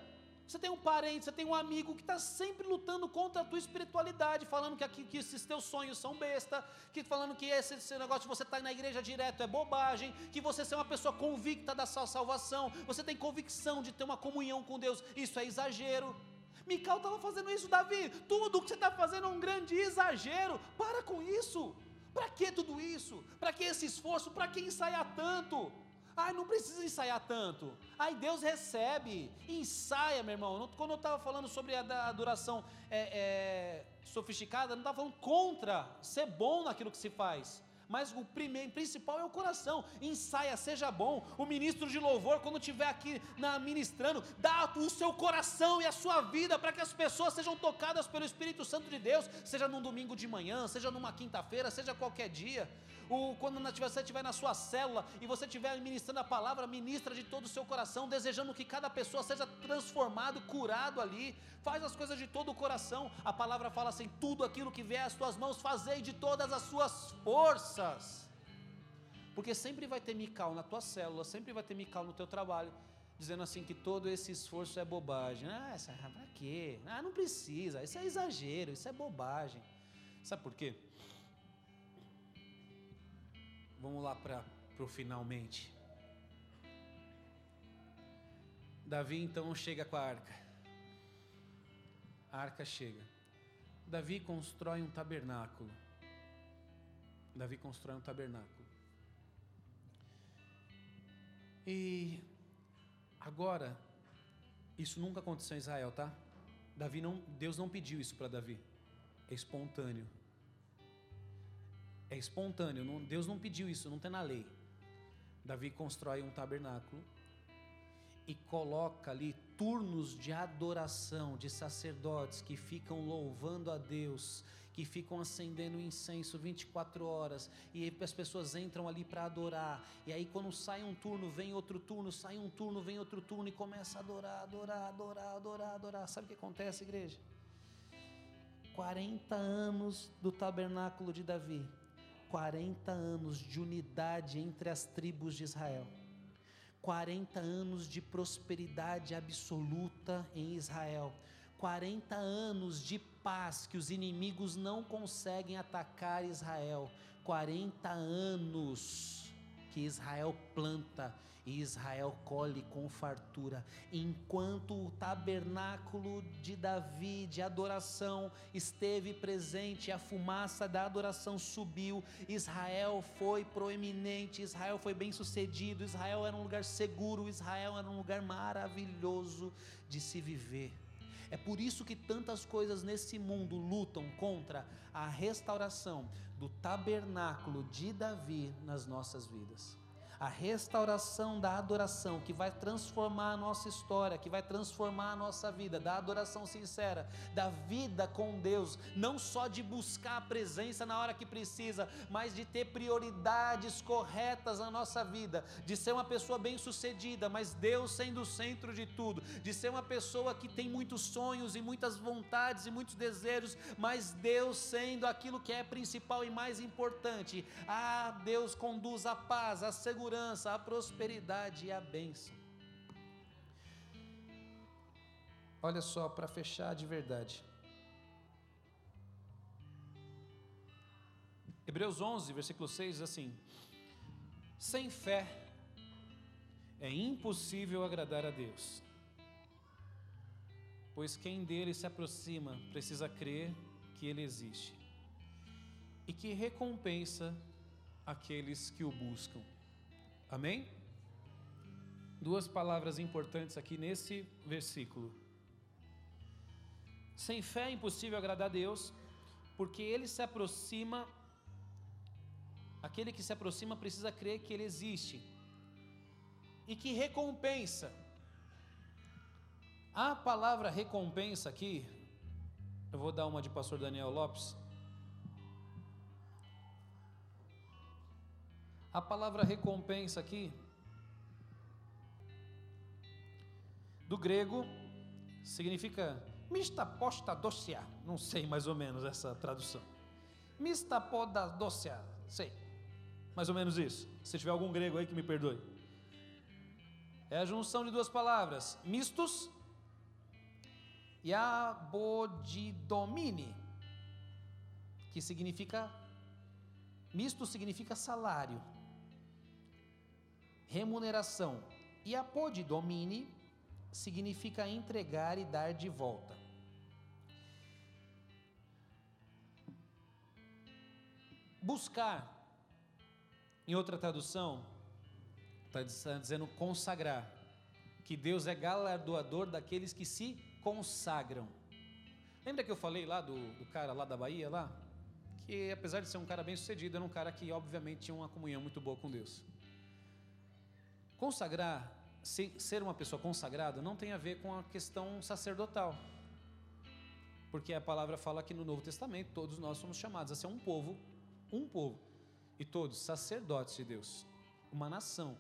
Você tem um parente, você tem um amigo que está sempre lutando contra a tua espiritualidade, falando que, que esses teus sonhos são besta, que falando que esse, esse negócio de você estar tá na igreja direto é bobagem, que você ser uma pessoa convicta da sua salvação, você tem convicção de ter uma comunhão com Deus, isso é exagero. Mical estava fazendo isso, Davi. Tudo que você está fazendo é um grande exagero. Para com isso. Para que tudo isso? Para que esse esforço? Para que ensaiar tanto? Ai, não precisa ensaiar tanto. Ai, Deus recebe. Ensaia, meu irmão. Quando eu estava falando sobre a adoração é, é, sofisticada, não estava falando contra ser bom naquilo que se faz. Mas o primeiro, principal é o coração. Ensaia, seja bom. O ministro de louvor, quando estiver aqui na, ministrando, dá o seu coração e a sua vida para que as pessoas sejam tocadas pelo Espírito Santo de Deus, seja num domingo de manhã, seja numa quinta-feira, seja qualquer dia o, quando você estiver na sua célula e você estiver ministrando a palavra, ministra de todo o seu coração, desejando que cada pessoa seja transformado, curado ali. Faz as coisas de todo o coração. A palavra fala assim: tudo aquilo que vier às tuas mãos, fazei de todas as suas forças. Porque sempre vai ter mical na tua célula, sempre vai ter mical no teu trabalho, dizendo assim que todo esse esforço é bobagem. Ah, essa, pra quê? Ah, não precisa, isso é exagero, isso é bobagem. Sabe por quê? Vamos lá para o finalmente. Davi então chega com a arca. A arca chega. Davi constrói um tabernáculo. Davi constrói um tabernáculo. E agora, isso nunca aconteceu em Israel, tá? Davi não, Deus não pediu isso para Davi. É espontâneo. É espontâneo, não, Deus não pediu isso, não tem na lei. Davi constrói um tabernáculo e coloca ali turnos de adoração de sacerdotes que ficam louvando a Deus, que ficam acendendo incenso 24 horas, e as pessoas entram ali para adorar. E aí quando sai um turno, vem outro turno, sai um turno, vem outro turno e começa a adorar, adorar, adorar, adorar, adorar. Sabe o que acontece, igreja? 40 anos do tabernáculo de Davi 40 anos de unidade entre as tribos de Israel. 40 anos de prosperidade absoluta em Israel. 40 anos de paz que os inimigos não conseguem atacar Israel. 40 anos que Israel planta e Israel colhe com fartura. Enquanto o tabernáculo de Davi de adoração esteve presente, a fumaça da adoração subiu, Israel foi proeminente, Israel foi bem-sucedido, Israel era um lugar seguro, Israel era um lugar maravilhoso de se viver. É por isso que tantas coisas nesse mundo lutam contra a restauração do tabernáculo de Davi nas nossas vidas a restauração da adoração que vai transformar a nossa história, que vai transformar a nossa vida, da adoração sincera, da vida com Deus, não só de buscar a presença na hora que precisa, mas de ter prioridades corretas na nossa vida, de ser uma pessoa bem-sucedida, mas Deus sendo o centro de tudo, de ser uma pessoa que tem muitos sonhos e muitas vontades e muitos desejos, mas Deus sendo aquilo que é principal e mais importante. Ah, Deus conduz a paz, a segurança segurança, a prosperidade e a bênção. Olha só, para fechar de verdade. Hebreus 11, versículo 6 assim: Sem fé é impossível agradar a Deus, pois quem dele se aproxima precisa crer que ele existe e que recompensa aqueles que o buscam. Amém? Duas palavras importantes aqui nesse versículo. Sem fé é impossível agradar a Deus, porque ele se aproxima Aquele que se aproxima precisa crer que ele existe e que recompensa. A palavra recompensa aqui, eu vou dar uma de pastor Daniel Lopes. A palavra recompensa aqui, do grego, significa mistaposta docia. Não sei mais ou menos essa tradução. Mistapoda docia, sei. Mais ou menos isso. Se tiver algum grego aí que me perdoe. É a junção de duas palavras, mistos e abodidomine, que significa misto significa salário, remuneração, e apodidomine significa entregar e dar de volta. Buscar em outra tradução, está dizendo consagrar, que Deus é galardoador daqueles que se consagram. Lembra que eu falei lá do, do cara lá da Bahia, lá? Que apesar de ser um cara bem sucedido, era um cara que obviamente tinha uma comunhão muito boa com Deus. Consagrar, ser uma pessoa consagrada, não tem a ver com a questão sacerdotal. Porque a palavra fala que no Novo Testamento todos nós somos chamados a ser um povo, um povo e todos sacerdotes de Deus, uma nação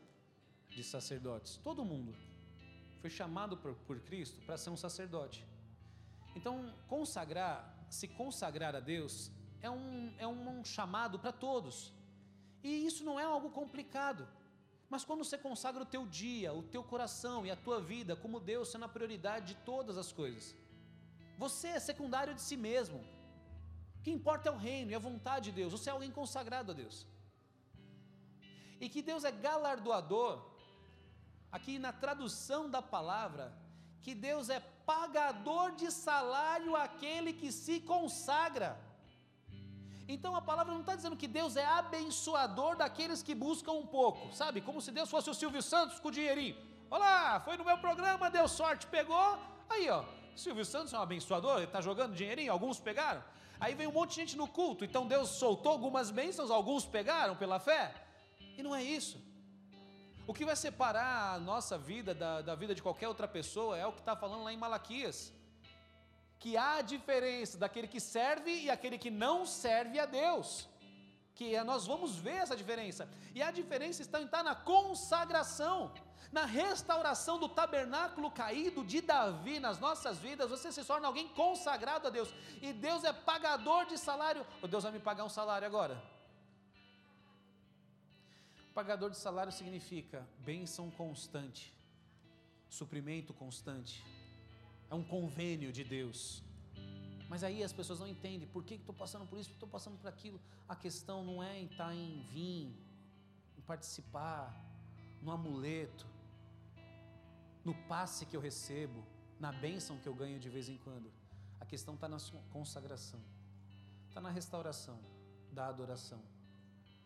de sacerdotes, todo mundo foi chamado por, por Cristo para ser um sacerdote. Então, consagrar, se consagrar a Deus, é um, é um, um chamado para todos. E isso não é algo complicado. Mas quando você consagra o teu dia, o teu coração e a tua vida como Deus sendo a prioridade de todas as coisas, você é secundário de si mesmo. O que importa é o reino e a vontade de Deus. Você é alguém consagrado a Deus. E que Deus é galardoador, aqui na tradução da palavra, que Deus é pagador de salário àquele que se consagra. Então a palavra não está dizendo que Deus é abençoador daqueles que buscam um pouco, sabe? Como se Deus fosse o Silvio Santos com o dinheirinho. Olá, foi no meu programa, deu sorte, pegou. Aí, ó, Silvio Santos é um abençoador, ele está jogando dinheirinho, alguns pegaram. Aí vem um monte de gente no culto, então Deus soltou algumas bênçãos, alguns pegaram pela fé. E não é isso. O que vai separar a nossa vida da, da vida de qualquer outra pessoa é o que está falando lá em Malaquias. Que há diferença daquele que serve e aquele que não serve a Deus. Que é, nós vamos ver essa diferença. E a diferença está, está na consagração na restauração do tabernáculo caído de Davi nas nossas vidas, você se torna alguém consagrado a Deus, e Deus é pagador de salário, ou Deus vai me pagar um salário agora? Pagador de salário significa bênção constante, suprimento constante, é um convênio de Deus. Mas aí as pessoas não entendem por que estou passando por isso, estou passando por aquilo. A questão não é em estar tá em vir, em participar, no amuleto no passe que eu recebo, na bênção que eu ganho de vez em quando. A questão está na consagração, está na restauração da adoração,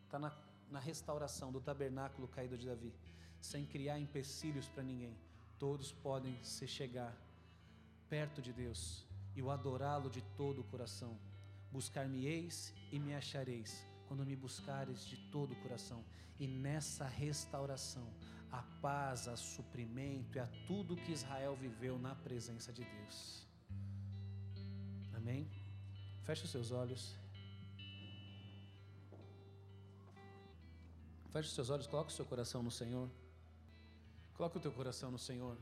está na, na restauração do tabernáculo caído de Davi, sem criar empecilhos para ninguém. Todos podem se chegar perto de Deus e o adorá-lo de todo o coração. Buscar-me-eis e me achareis, quando me buscares de todo o coração. E nessa restauração, a paz, a suprimento e a tudo que Israel viveu na presença de Deus. Amém? Feche os seus olhos. Feche os seus olhos, coloque o seu coração no Senhor. Coloque o teu coração no Senhor.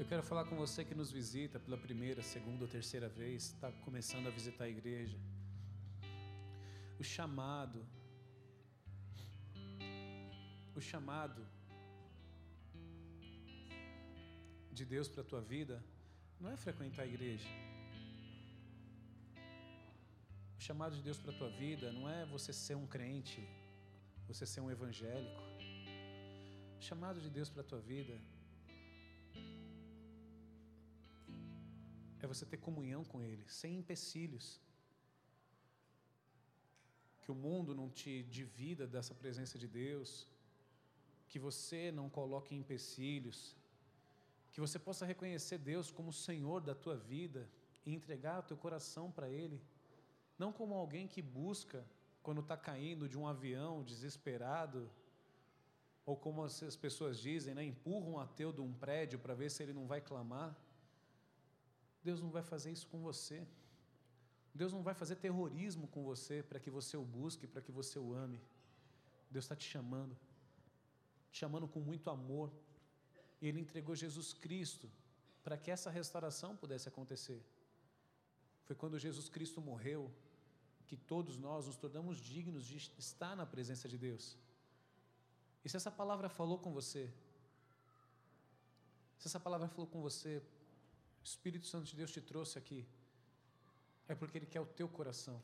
Eu quero falar com você que nos visita pela primeira, segunda ou terceira vez, está começando a visitar a igreja. O chamado o chamado de Deus para a tua vida não é frequentar a igreja. O chamado de Deus para a tua vida não é você ser um crente, você ser um evangélico. O chamado de Deus para a tua vida é você ter comunhão com Ele, sem empecilhos. Que o mundo não te divida dessa presença de Deus, que você não coloque empecilhos, que você possa reconhecer Deus como Senhor da tua vida e entregar o teu coração para Ele, não como alguém que busca quando está caindo de um avião desesperado, ou como as pessoas dizem, né, empurra um ateu de um prédio para ver se ele não vai clamar. Deus não vai fazer isso com você. Deus não vai fazer terrorismo com você para que você o busque, para que você o ame. Deus está te chamando, te chamando com muito amor. E Ele entregou Jesus Cristo para que essa restauração pudesse acontecer. Foi quando Jesus Cristo morreu que todos nós nos tornamos dignos de estar na presença de Deus. E se essa palavra falou com você, se essa palavra falou com você, o Espírito Santo de Deus te trouxe aqui, é porque Ele quer o teu coração.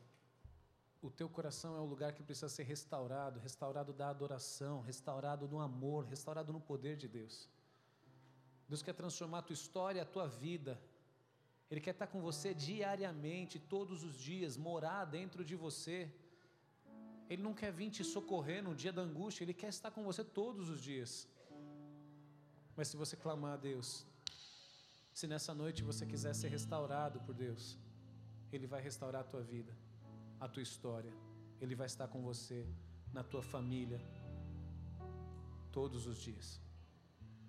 O teu coração é o lugar que precisa ser restaurado restaurado da adoração, restaurado no amor, restaurado no poder de Deus. Deus quer transformar a tua história, a tua vida. Ele quer estar com você diariamente, todos os dias, morar dentro de você. Ele não quer vir te socorrer no dia da angústia, ele quer estar com você todos os dias. Mas se você clamar a Deus, se nessa noite você quiser ser restaurado por Deus, Ele vai restaurar a tua vida, a tua história. Ele vai estar com você, na tua família, todos os dias.